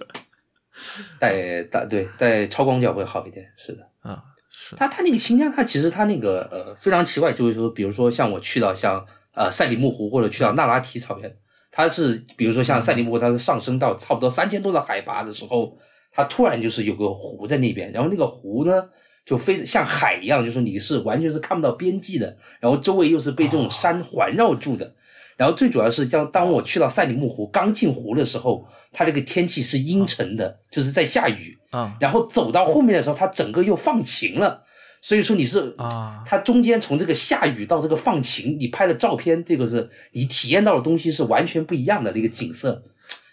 带大对带超广角会好一点。是的。啊，是它它那个新疆，它其实它那个呃非常奇怪，就是说，比如说像我去到像呃赛里木湖或者去到那拉提草原，它是比如说像赛里木湖，它是上升到差不多三千多的海拔的时候，它突然就是有个湖在那边，然后那个湖呢就非像海一样，就是你是完全是看不到边际的，然后周围又是被这种山环绕住的。然后最主要是，像当我去到赛里木湖刚进湖的时候，它这个天气是阴沉的，就是在下雨。啊然后走到后面的时候，它整个又放晴了，所以说你是啊它中间从这个下雨到这个放晴，你拍的照片，这个是你体验到的东西是完全不一样的那个景色。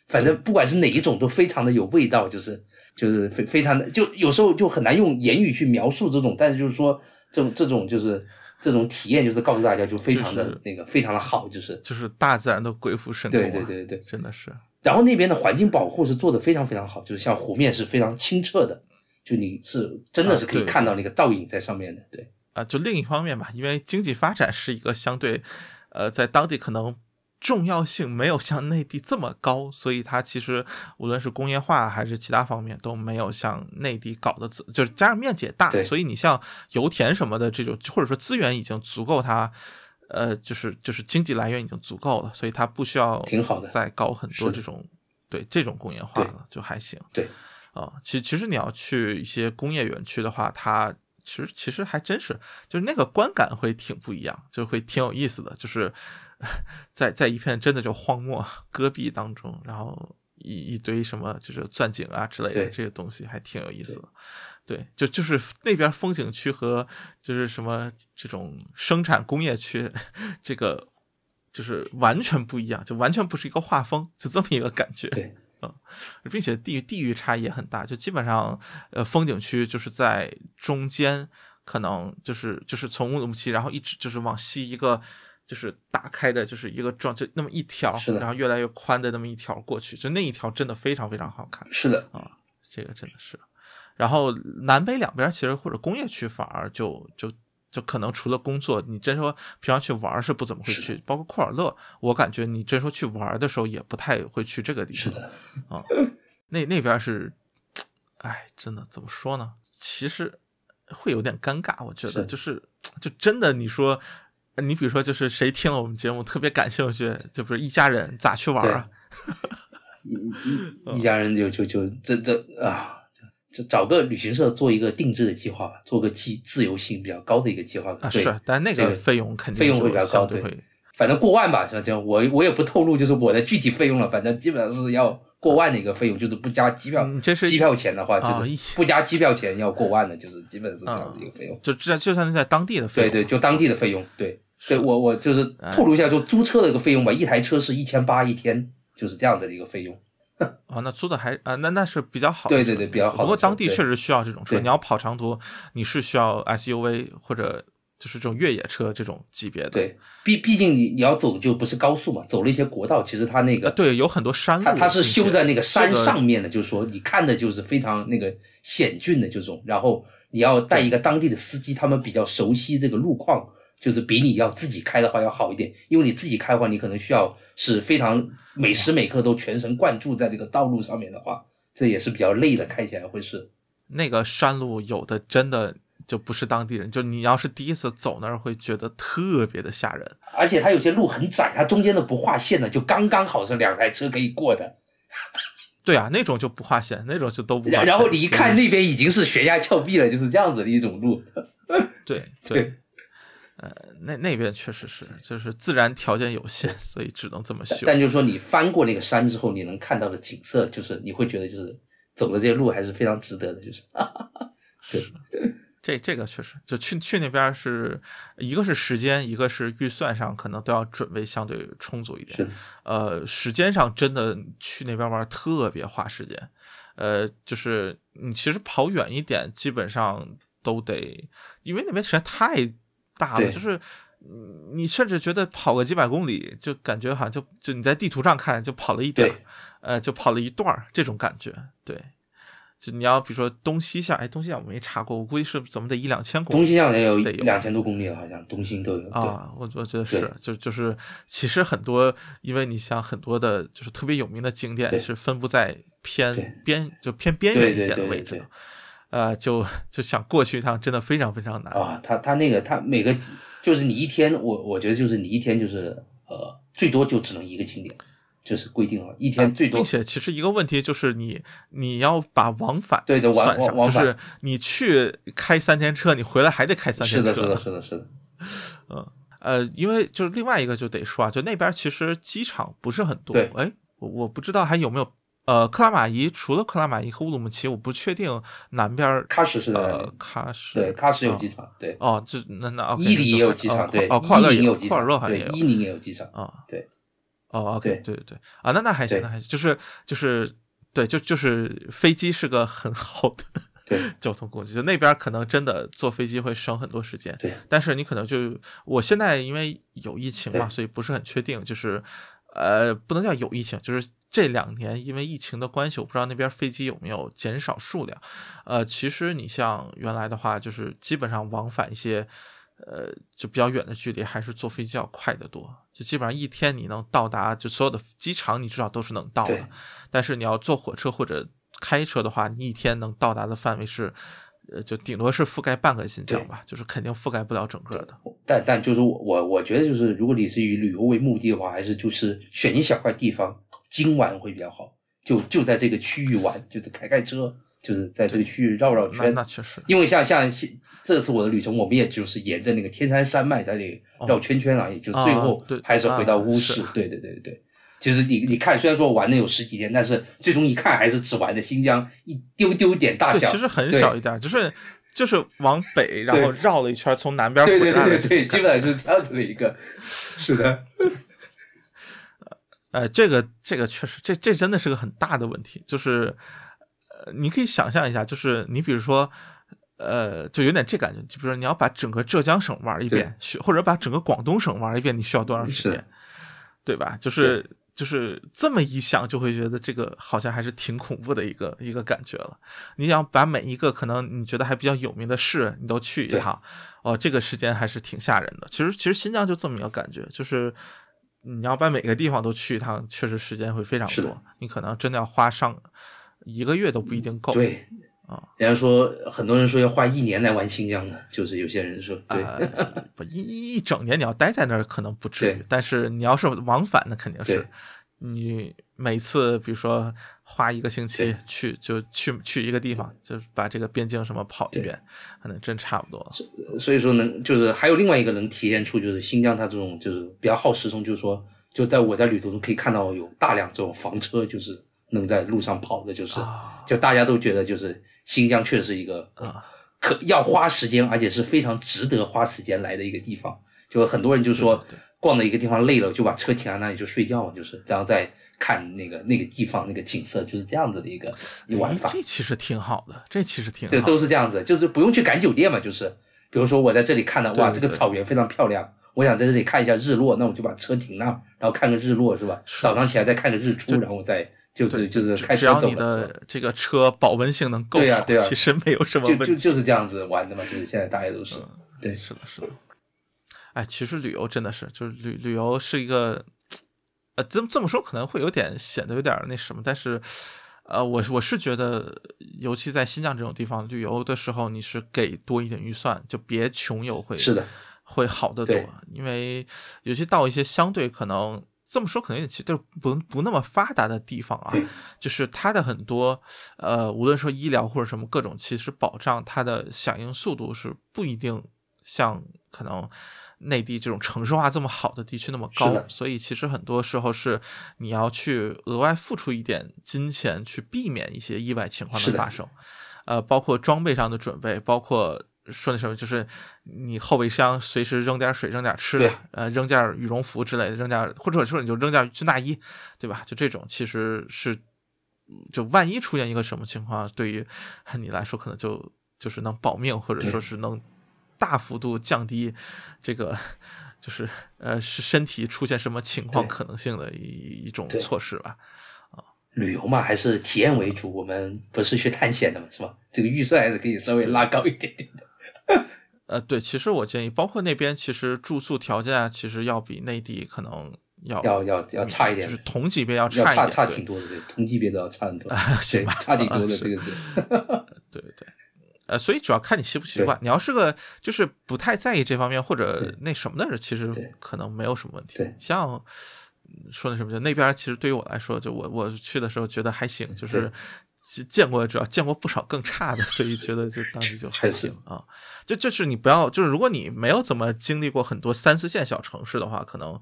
反正不管是哪一种，都非常的有味道，就是就是非非常的，就有时候就很难用言语去描述这种，但是就是说这种这种就是这种体验，就是告诉大家就非常的那个非常的好，就是就是大自然的鬼斧神工、啊。对对对对真的是。然后那边的环境保护是做的非常非常好，就是像湖面是非常清澈的，就你是真的是可以看到那个倒影在上面的，对。啊，就另一方面吧，因为经济发展是一个相对，呃，在当地可能重要性没有像内地这么高，所以它其实无论是工业化还是其他方面都没有像内地搞的，就是加上面积也大，所以你像油田什么的这种，或者说资源已经足够它。呃，就是就是经济来源已经足够了，所以它不需要挺好的再搞很多这种对这种工业化对了，就还行。对啊，其其实你要去一些工业园区的话，它其实其实还真是，就是那个观感会挺不一样，就会挺有意思的，就是在在一片真的就荒漠戈壁当中，然后一一堆什么就是钻井啊之类的这些东西，还挺有意思的。对，就就是那边风景区和就是什么这种生产工业区，这个就是完全不一样，就完全不是一个画风，就这么一个感觉。对，嗯，并且地域地域差异也很大，就基本上呃风景区就是在中间，可能就是就是从乌鲁木齐，然后一直就是往西一个。就是打开的，就是一个状，就那么一条然后越来越宽的那么一条过去，就那一条真的非常非常好看。是的啊，这个真的是。然后南北两边其实或者工业区反而就就就可能除了工作，你真说平常去玩是不怎么会去，包括库尔勒，我感觉你真说去玩的时候也不太会去这个地方是的，啊。那那边是，哎，真的怎么说呢？其实会有点尴尬，我觉得是就是就真的你说。你比如说，就是谁听了我们节目特别感兴趣，就比如一家人咋去玩儿啊？一一家人就就就这这啊，就找个旅行社做一个定制的计划吧，做个计自由性比较高的一个计划吧。啊，对是，但那个个费用肯定费用会比较高，对，反正过万吧，像这样，我我也不透露就是我的具体费用了，反正基本上是要过万的一个费用，就是不加机票，嗯这是机票钱的话，就是不加机票钱要过万的，就是基本是这样的一个费用。就这就算是在当地的费用，对对，就当地的费用，对。对，我我就是哎。透露一下，就租车的一个费用吧，一台车是一千八一天，就是这样子的一个费用。哦，那租的还啊，那那是比较好的，对对对比较好不过当地确实需要这种车，对。你要跑长途，你是需要 SUV 或者就是这种越野车这种级别的。对，毕毕竟你你要走的就不是高速嘛，走了一些国道，其实它那呃，个对，有很多山路，它它是修在那个山上面的，就是说你看的就是非常那个险峻的这种，然后你要带一个当地的司机，他们比较熟悉这个路况，就是比你要自己开的话要好一点，因为你自己开的话，你可能需要是非常每时每刻都全神贯注在这个道路上面的话，这也是比较累的，开起来会是。那个山路有的真的就不是当地人，就你要是第一次走那儿，会觉得特别的吓人。而且它有些路很窄，它中间的不划线的，就刚刚好是两台车可以过的。对啊，那种就不划线，那种就都不划线。然然后你一看那边已经是悬崖峭壁了，就是这样子的一种路。对对，呃，那那边确实是，就是自然条件有限，所以只能这么修。但就是说，你翻过那个山之后，你能看到的景色，就是你会觉得就是走的这些路还是非常值得的，就是。这这个确实，就去去那边是一个是时间，一个是预算上可能都要准备相对充足一点。是呃，时间上真的去那边玩特别花时间。呃，就是你其实跑远一点，基本上都得，因为那边实在太大了，就是嗯你甚至觉得跑个几百公里，就感觉好像就就你在地图上看就跑了一点儿，呃，就跑了一段儿这种感觉，对。就你要比如说东西向，哎，东西向我没查过，我估计是怎么得一两千公里。东西向也有得有两千多公里了，好像东兴都有。对，啊，我我觉得是，就就是其实很多，因为你像很多的，就是特别有名的景点是分布在偏边，就偏边缘一点的位置的，呃，就就想过去一趟，真的非常非常难。啊，他他那个他每个就是你一天，我我觉得就是你一天就是呃最多就只能一个景点，就是规定了一天最多并且其实一个问题就是你你要把往返对的往往往返就是你去开三天车，你回来还得开三，天车。是的，是的，是的 嗯，呃，因为就是另外一个就得说啊，就那边其实机场不是很多。对哎，我我不知道还有没有呃克拉玛依，除了克拉玛依和乌鲁木齐，我不确定南边喀什是哪呃里？喀什对，喀什有哦机场，对，哦，这那那伊犁也有机场，对，哦，库尔勒也库尔有机场，对勒好像也，有伊宁也有机场，啊，对，哦，OK，对。对对对。啊，那那还行，那还行，就是就是对，就就是飞机是个很好的 交通工具，就那边可能真的坐飞机会省很多时间，对，但是你可能就我现在因为有疫情嘛，所以不是很确定，就是呃，不能叫有疫情，就是这两年因为疫情的关系，我不知道那边飞机有没有减少数量。呃，其实你像原来的话，就是基本上往返一些。呃，就比较远的距离，还是坐飞机要快得多。就基本上一天你能到达，就所有的机场你至少都是能到的。但是你要坐火车或者开车的话，你一天能到达的范围是，呃，就顶多是覆盖半个新疆吧，就是肯定覆盖不了整个的。但但就是我我我觉得就是，如果你是以旅游为目的的话，还是就是选一小块地方精玩会比较好，就就在这个区域玩，就是开开车，就是在这个区域绕绕圈。那确实，因为像像这次我的旅程，我们也就是沿着那个天山山脉在那里绕圈圈而已，就最后还是回到乌啊市。是对对对对对。其实你你看，虽然说玩的有十几天，但是最终一看还是只玩的新疆一丢丢点大，小。其实很对少一点，就是就是往北，然后绕了一圈，从南边回来了对对对，基本上就是这样子的一个。是的，呃，这个这个确实，这这真的是个很大的问题，就是呃，你可以想象一下，就是你比如说。呃，就有点这感觉，就比如说你要把整个浙江省玩一遍，或者把整个广东省玩一遍，你需要多长时间？对吧？就是就是这么一想，就会觉得这个好像还是挺恐怖的一个一个感觉了。你想把每一个可能你觉得还比较有名的市，你都去一趟，哦，这个时间还是挺吓人的。其实其实新疆就这么一个感觉，就是你要把每个地方都去一趟，确实时间会非常多，你可能真的要花上一个月都不一定够。对啊，人家说很多人说要花一年来玩新疆的，就是有些人说对。呃，不一一一整年你要待在那儿可能不至于，但是你要是往返，那肯定是你每次比如说花一个星期对去就去去一个地方，就是把这个边境什么跑一遍，可能真差不多了。所以说能就是还有另外一个能体现出就是新疆它这种就是比较耗时钟，就是说就在我在旅途中可以看到有大量这种房车，就是能在路上跑的，就是、啊就大家都觉得就是新疆确实是一个啊可要花时间，而且是非常值得花时间来的一个地方。就很多人就说逛到一个地方累了，就把车停在那里就睡觉嘛，就是然后再看那个那个地方那个景色，就是这样子的一个一个玩哎法。这其实挺好的，这其实挺好对，都是这样子，就是不用去赶酒店嘛，就是比如说我在这里看到哇，这个草原非常漂亮，我想在这里看一下日落，那我就把车停那，然后看个日落是吧？是早上起来再看个日出，然后再就是就是开只只要你车走了，是吧的这个车保温性能够好，对呀对呀其实没有什么就问题。就就是这样子玩的嘛，就是现在大家都是对是的，是的。哎，其实旅游真的是，就是旅旅游是一个，呃，这么这么说可能会有点显得有点那什么，但是，呃，我我是觉得，尤其在新疆这种地方旅游的时候，你是给多一点预算，就别穷游会是的，会好得多，因为尤其到一些相对可能这么说可能有点奇，就是不不那么发达的地方啊，就是它的很多呃，无论说医疗或者什么各种，其实保障它的响应速度是不一定像可能。内地这种城市化这么好的地区那么高，所以其实很多时候是你要去额外付出一点金钱去避免一些意外情况的发生，呃，包括装备上的准备，包括说那什么，就是你后备箱随时扔点水、扔点吃的，呃，扔件羽绒服之类的，扔点或者说你就扔件军大衣，对吧？就这种其实是，就万一出现一个什么情况，对于你来说可能就就是能保命，或者说是能大幅度降低这个就是呃是身体出现什么情况可能性的一一种措施吧。旅游嘛，还是体验为主，我们不是去探险的嘛，是吧？这个预算还是可以稍微拉高一点点的。呃，对，其实我建议，包括那边其实住宿条件啊，其实要比内地可能要要要要差一点就是同级别要要差差一点，对差挺多的，对，同级别的要差很多，对行吧，差挺多的，这个是。对对对，呃，所以主要看你习不习惯。你要是个就是不太在意这方面或者那什么的人，其实可能没有什么问题对。像嗯说那什么，就那边其实对于我来说，就我我去的时候觉得还行，就是见见过主要见过不少更差的，所以觉得就当时就还行啊。就就是你不要，就是如果你没有怎么经历过很多三四线小城市的话，可能。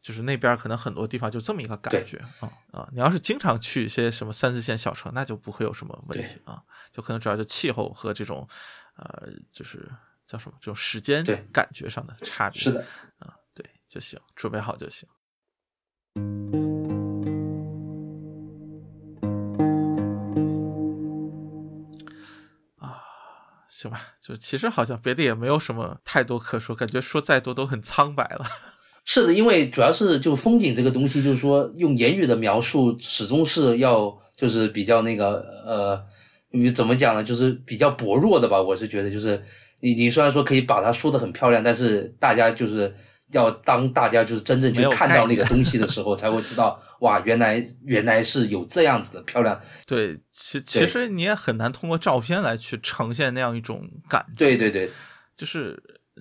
就是那边可能很多地方就这么一个感觉啊啊！你要是经常去一些什么三四线小城，那就不会有什么问题啊，就可能主要就气候和这种呃，就是叫什么这种时间感觉上的差别。是的，啊，对就行，准备好就行。行吧，就其实好像别的也没有什么太多可说，感觉说再多都很苍白了。是的，因为主要是就风景这个东西，就是说用言语的描述始终是要就是比较那个呃，你怎么讲呢？就是比较薄弱的吧。我是觉得，就是你你虽然说可以把它说的很漂亮，但是大家就是要当大家就是真正去看到那个东西的时候，才会知道哇，原来原来是有这样子的漂亮。对，其其实你也很难通过照片来去呈现那样一种感觉。对对对，就是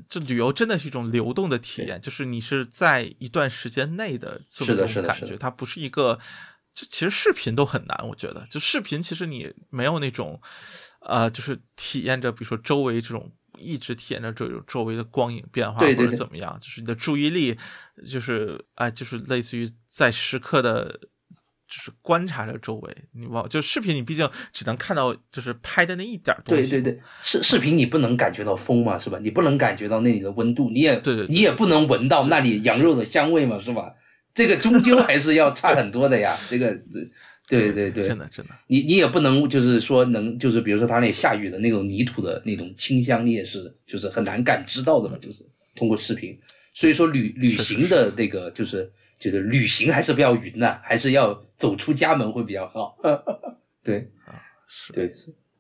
这旅游真的是一种流动的体验，就是你是在一段时间内的这么一种感觉，它不是一个。就其实视频都很难，我觉得，就视频其实你没有那种，呃，就是体验着，比如说周围这种一直体验着这种周围的光影变化，或者怎么样，就是你的注意力，就是哎，就是类似于在时刻的。就是观察着周围，你往就视频，你毕竟只能看到就是拍的那一点儿东西，对对对，视视频你不能感觉到风嘛，是吧？你不能感觉到那里的温度，你也对对对你也不能闻到那里羊肉的香味嘛，是吧？这个终究还是要差很多的呀。这个，对对对，真的真的，你你也不能就是说能就是比如说它那下雨的那种泥土的那种清香，你也是就是很难感知到的嘛，就是通过视频。所以说旅旅行的那个就是就是旅行还是不要云呐、还是要走出家门会比较好。对啊是对，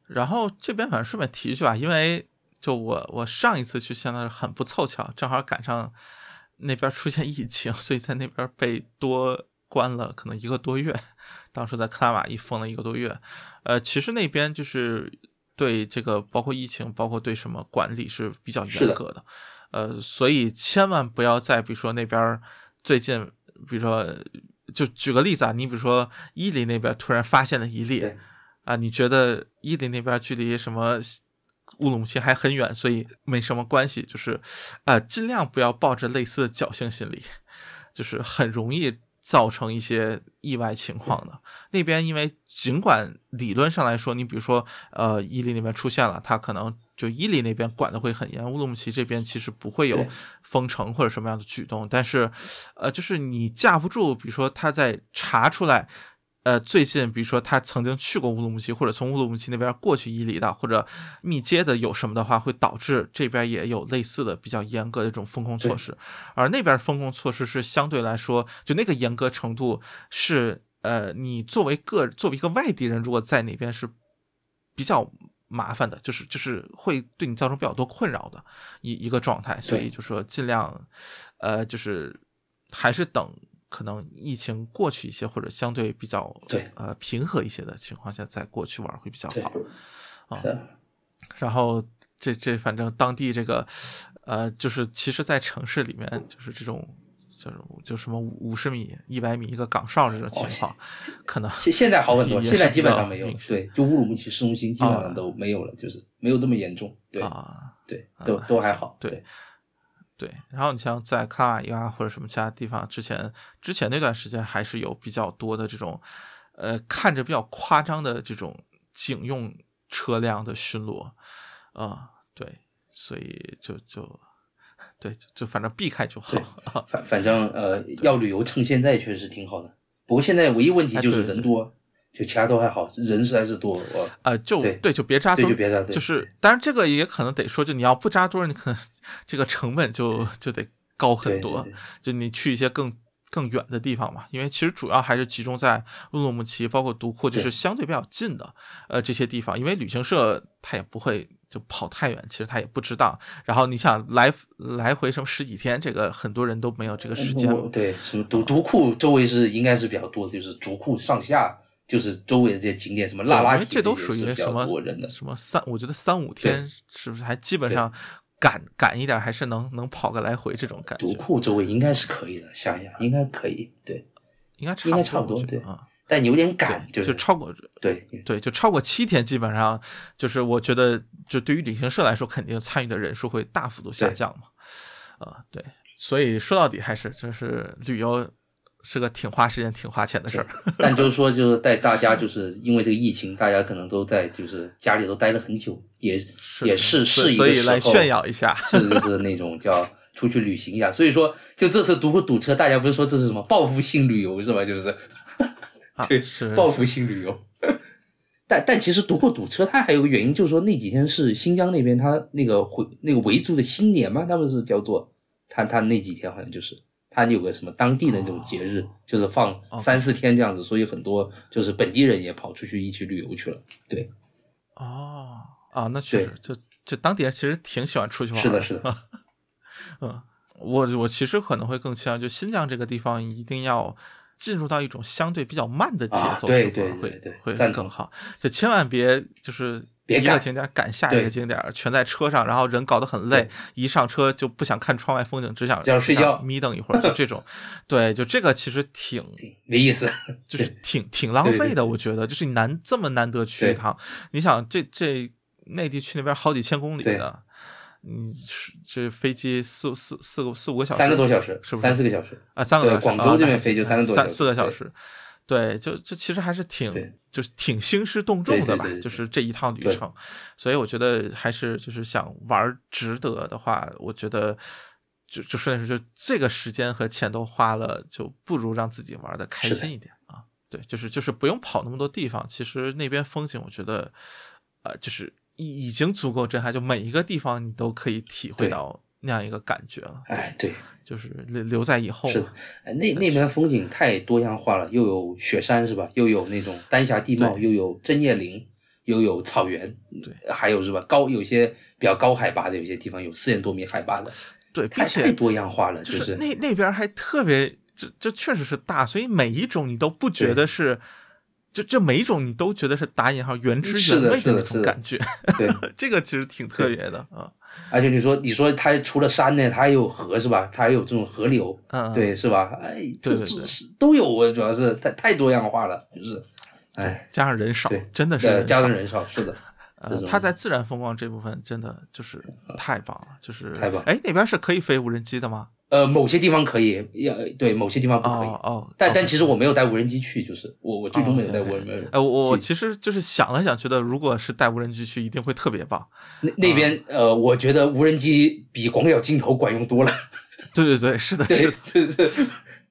然后这边反正顺便提一句吧，因为就我我上一次去相当是很不凑巧，正好赶上那边出现疫情，所以在那边被多关了可能一个多月。当时在克拉玛依封了一个多月，呃，其实那边就是对这个包括疫情，包括对什么管理是比较严格的，呃，所以千万不要在比如说那边最近，比如说。就举个例子啊，你比如说伊犁那边突然发现了一例啊，你觉得伊犁那边距离什么乌鲁木齐还很远，所以没什么关系，就是啊，尽量不要抱着类似的侥幸心理，就是很容易造成一些意外情况的。那边因为尽管理论上来说，你比如说呃伊犁那边出现了，它可能就伊犁那边管的会很严，乌鲁木齐这边其实不会有封城或者什么样的举动，但是呃就是你架不住，比如说他在查出来。呃，最近比如说他曾经去过乌鲁木齐，或者从乌鲁木齐那边过去伊犁的，或者密接的有什么的话，会导致这边也有类似的比较严格的这种风控措施。而那边风控措施是相对来说，就那个严格程度是，呃，你作为个作为一个外地人，如果在那边是比较麻烦的，就是就是会对你造成比较多困扰的一一个状态。所以就说尽量，呃，就是还是等。可能疫情过去一些，或者相对比较对呃平和一些的情况下，再过去玩会比较对好啊。然后这这反正当地这个呃，就是其实，在城市里面，就是这种就是就什么五十米、一百米一个岗哨这种情况，可能现现在好很多，现在基本上没有对，就乌鲁木齐市中心基本啊上都没有了，就是没有这么严重。对啊。对，都啊都还好。对对，然后你像在卡拉玛依啊或者什么其他地方，之前之前那段时间还是有比较多的这种，呃，看着比较夸张的这种警用车辆的巡逻，啊、对，所以就就对，就就反正避开就好。反反正呃，要旅游趁现在确实挺好的。不过现在唯一问题就是人多，就其他都还好，人实在是多。我呃，就对就别扎堆就别扎堆就是，当然这个也可能得说，就你要不扎堆儿，你可能这个成本就就得高很多。就你去一些更更远的地方嘛，因为其实主要还是集中在乌鲁木齐，包括独库，就是相对比较近的呃这些地方，因为旅行社他也不会就跑太远，其实他也不知道。然后你想来来回什么十几天，这个很多人都没有这个时间对，什么独独库周围是应该是比较多的，就是竹库上下，就是周围的这些景点，什么腊拉提因为这都属于什么。什么三，我觉得三五天是不是还基本上赶赶一点，还是能能跑个来回这种感觉独，库周围应该是可以的，想一想应该可以，对，应该差应该不差不多对啊，但有点赶，就，是就超过对对，就超过七天，基本上就是我觉得，就对于旅行社来说，肯定参与的人数会大幅度下降嘛。啊、对，所以说到底还是就是旅游是个挺花时间、挺花钱的事儿。但就是说，就是带大家，就是因为这个疫情，大家可能都在就是家里都待了很久，也也是是一所以来炫耀一下。是是是那种叫出去旅行一下。所以说，就这次堵不堵车，大家不是说这是什么报复性旅游是吧？就是 啊对是报复性旅游。但但其实堵不堵车，它还有个原因，就是说那几天是新疆那边他那个回那个维族的新年嘛，他们是叫做他他那几天好像就是他有个什么当地的那种节日，就是放三四天这样子，所以很多就是本地人也跑出去一起旅游去了。对，哦啊，那确实，就就当地人其实挺喜欢出去玩。是的，是的，嗯，我我其实可能会更倾向，就新疆这个地方一定要进入到一种相对比较慢的节啊奏，对对是会会赞同更好。就千万别就是别一个景点赶下一个景点，全在车上，然后人搞得很累，一上车就不想看窗外风景，只想想睡觉眯瞪一会儿，就这种。对，就这个其实挺没意思。就 是挺挺浪费的，我觉得就是你难这么难得去一趟，你想这这内地去那边好几千公里对的，你是这飞机四四四个四五个小时，三个多小时，是不是三四个小时。啊，三个多小时，广州这边飞就三三个多小时对四个小时，对，就就其实还是挺就是挺兴师动众的吧，对对对对就是这一趟旅程，所以我觉得还是就是想玩值得的话，我觉得。就就顺便说，就这个时间和钱都花了，就不如让自己玩的开心一点啊。对，就是就是不用跑那么多地方，其实那边风景，我觉得，呃，就是已已经足够震撼，就每一个地方你都可以体会到那样一个感觉了。哎，对，就是留留在以后是那那边风景太多样化了，又有雪山是吧？又有那种丹霞地貌，又有针叶林，又有草原，对，还有是吧？高有些比较高海拔的，有些地方有四千多米海拔的，对，太并且太多样化了，就是是那那边还特别，这这确实是大，所以每一种你都不觉得是，就这每一种你都觉得是打引号原汁原味的那种感觉，对，这个其实挺特别的啊。而且你说你说它除了山呢，它还有河是吧？它还有这种河流，嗯，对，是吧？哎，这这是都有啊，主要是太太多样化了，就是，哎，加上人少，真的是加上人少，是的，呃，它在自然风光这部分真的就是太棒了，就是太棒哎，那边是可以飞无人机的吗？呃，某些地方可以，要对某些地方不可以。哦哦，但但其实我没有带无人机去，就是我我最终没有带哦无人机。哎，我我其实就是想了想，觉得如果是带无人机去，一定会特别棒。那那边呃，我觉得无人机比广角镜头管用多了。对对对，是的，是的。对对，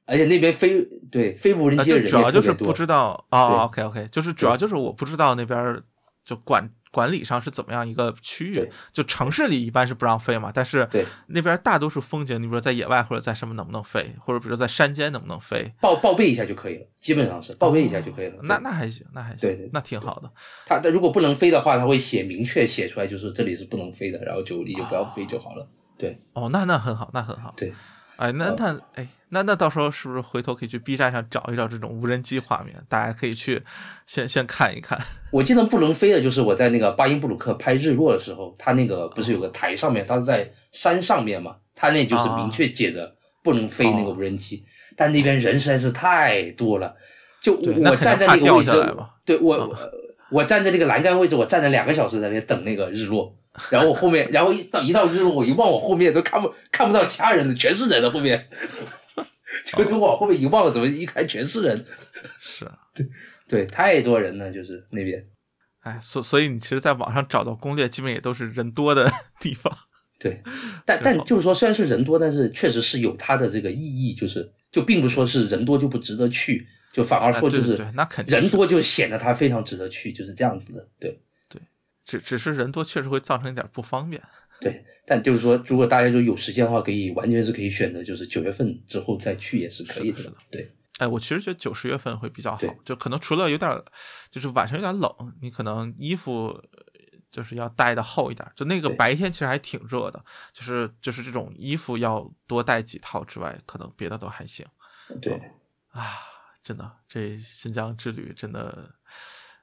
而且那边非对非无人啊，机的人就主要就是。不知道啊哦，OK OK，就是主要就是我不知道那边儿就管管理上是怎么样一个区域，就城市里一般是不让飞嘛，但是对那边大多数风景，你比如说在野外或者在什么能不能飞，或者比如说在山间能不能飞，报报备一下就可以了，基本上是报备一下就可以了。那那还行，那还行，对对那挺好的。他他如果不能飞的话，他会写明确写出来，就是这里是不能飞的，然后就你就不要飞就好了。对哦，那那很好，那很好。对，哎，那那哎，那那到时候是不是回头可以去 B 站上找一找这种无人机画面？大家可以去先先看一看。我记得不能飞的就是我在那个巴音布鲁克拍日落的时候，它那个不是有个台上面，它是在山上面嘛，它那就是明确写着不能飞那个无人机，但那边人实在是太多了，就我站在那个位置对我、我我站在那个栏杆位置，我站了两个小时在那等那个日落。然后我后面，然后一到一到日落，我一望我后面都看不看不到其他人的，全是人的后面，就就往后面一望，怎么一看全是人？是，啊对对，太多人了，就是那边。哎，所所以你其实在网上找到攻略，基本也都是人多的 地方。对，但但就是说，虽然是人多，但是确实是有它的这个意义，就是就并不说是人多就不值得去，就反而哎说就是对对对那肯定是人多就显得它非常值得去，就是这样子的。对只只是人多确实会造成一点不方便。对，但就是说，如果大家就有时间的话，可以完全是可以选择，就是九月份之后再去也是可以的。是的对哎，我其实觉得九十月份会比较好，就可能除了有点，就是晚上有点冷，你可能衣服呃就是要带的厚一点。就那个白天其实还挺热的，就是就是这种衣服要多带几套之外，可能别的都还行对啊。真的，这新疆之旅真的，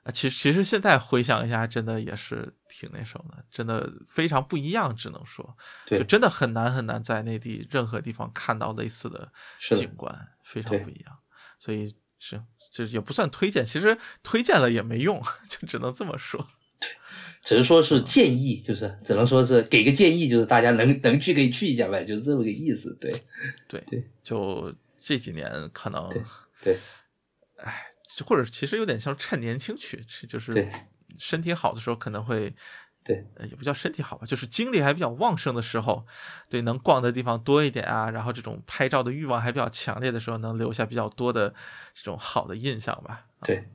啊，其实其实现在回想一下，真的也是挺那什么的，真的非常不一样，只能说，对就真的很难很难在内地任何地方看到类似的景观，非常不一样。所以是就是也不算推荐，其实推荐了也没用，就只能这么说。只是说是建议，就是只能说是给个建议，就是大家能能去可以去一下呗，就是这么个意思。对对对就这几年可能，对对哎，就或者其实有点像趁年轻去，就是身体好的时候可能会。对，呃，也不叫身体好吧，就是精力还比较旺盛的时候，对，能逛的地方多一点啊，然后这种拍照的欲望还比较强烈的时候，能留下比较多的这种好的印象吧。对。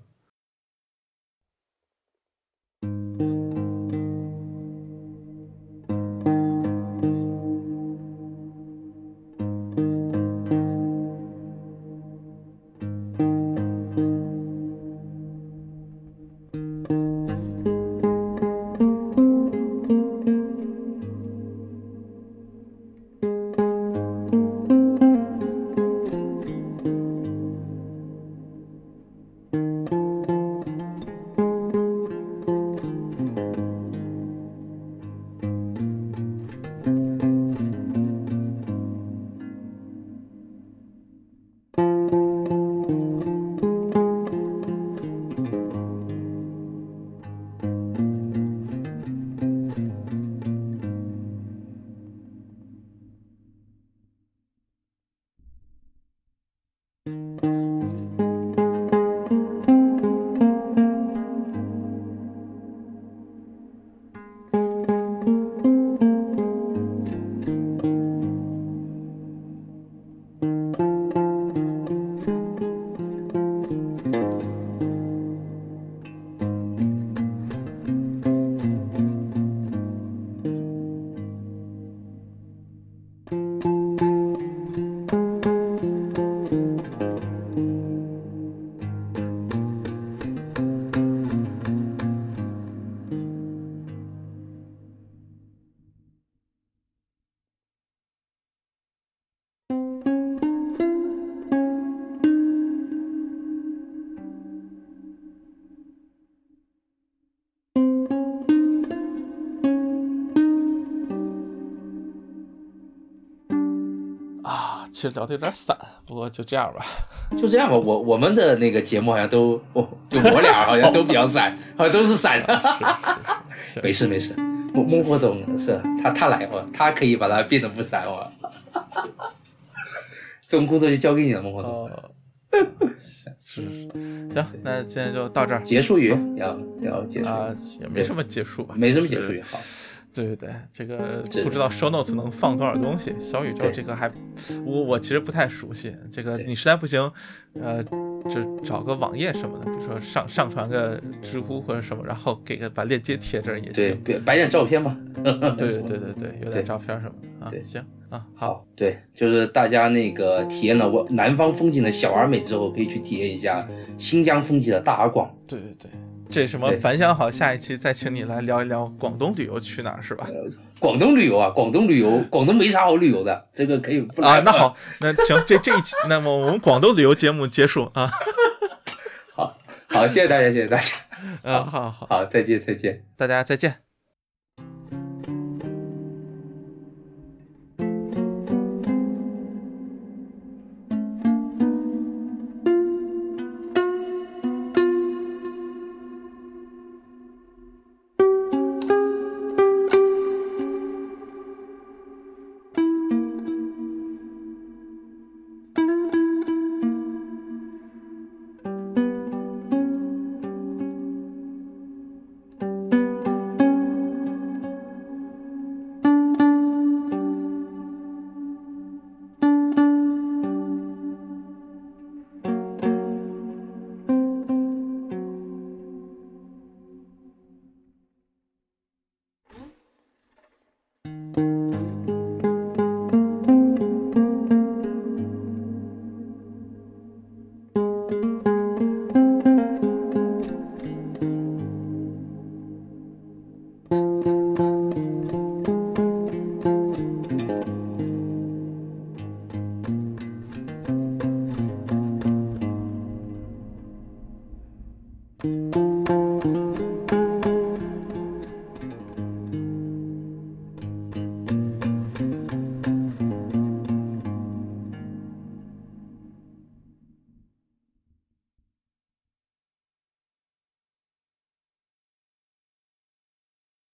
其实聊的有点散，不过就这样吧。就这样吧，我我们的那个节目好像都，我、就我俩好像都比较散，好像都是散没事 没事，孟孟获总是他他来过，他可以把它变得不散哦。这种工作就交给你了，孟获总。哦，是是是，行，那今天就到这儿结束语要要结束，啊，也没什么结束吧，没什么结束就是语。好，对对对，这个不知道 show notes 能放多少东西。小宇宙这个还，我我其实不太熟悉。这个你实在不行，呃，就找个网页什么的，比如说上上传个知乎或者什么，然后给个把链接贴这儿也，行。对摆点照片嘛。对 对对对对，有点照片什么的啊。对行啊，好，好，对，就是大家那个体验了我南方风景的小而美之后，可以去体验一下新疆风景的大而广。对对对。这什么？反响好，下一期再请你来聊一聊广东旅游去哪儿是吧？广东旅游啊，广东旅游，广东没啥好旅游的，这个可以不来啊，那好，那行，这这一期，那么我们广东旅游节目结束啊。好，好，谢谢大家，谢谢大家，嗯，好好，好，再见，再见。大家再见。「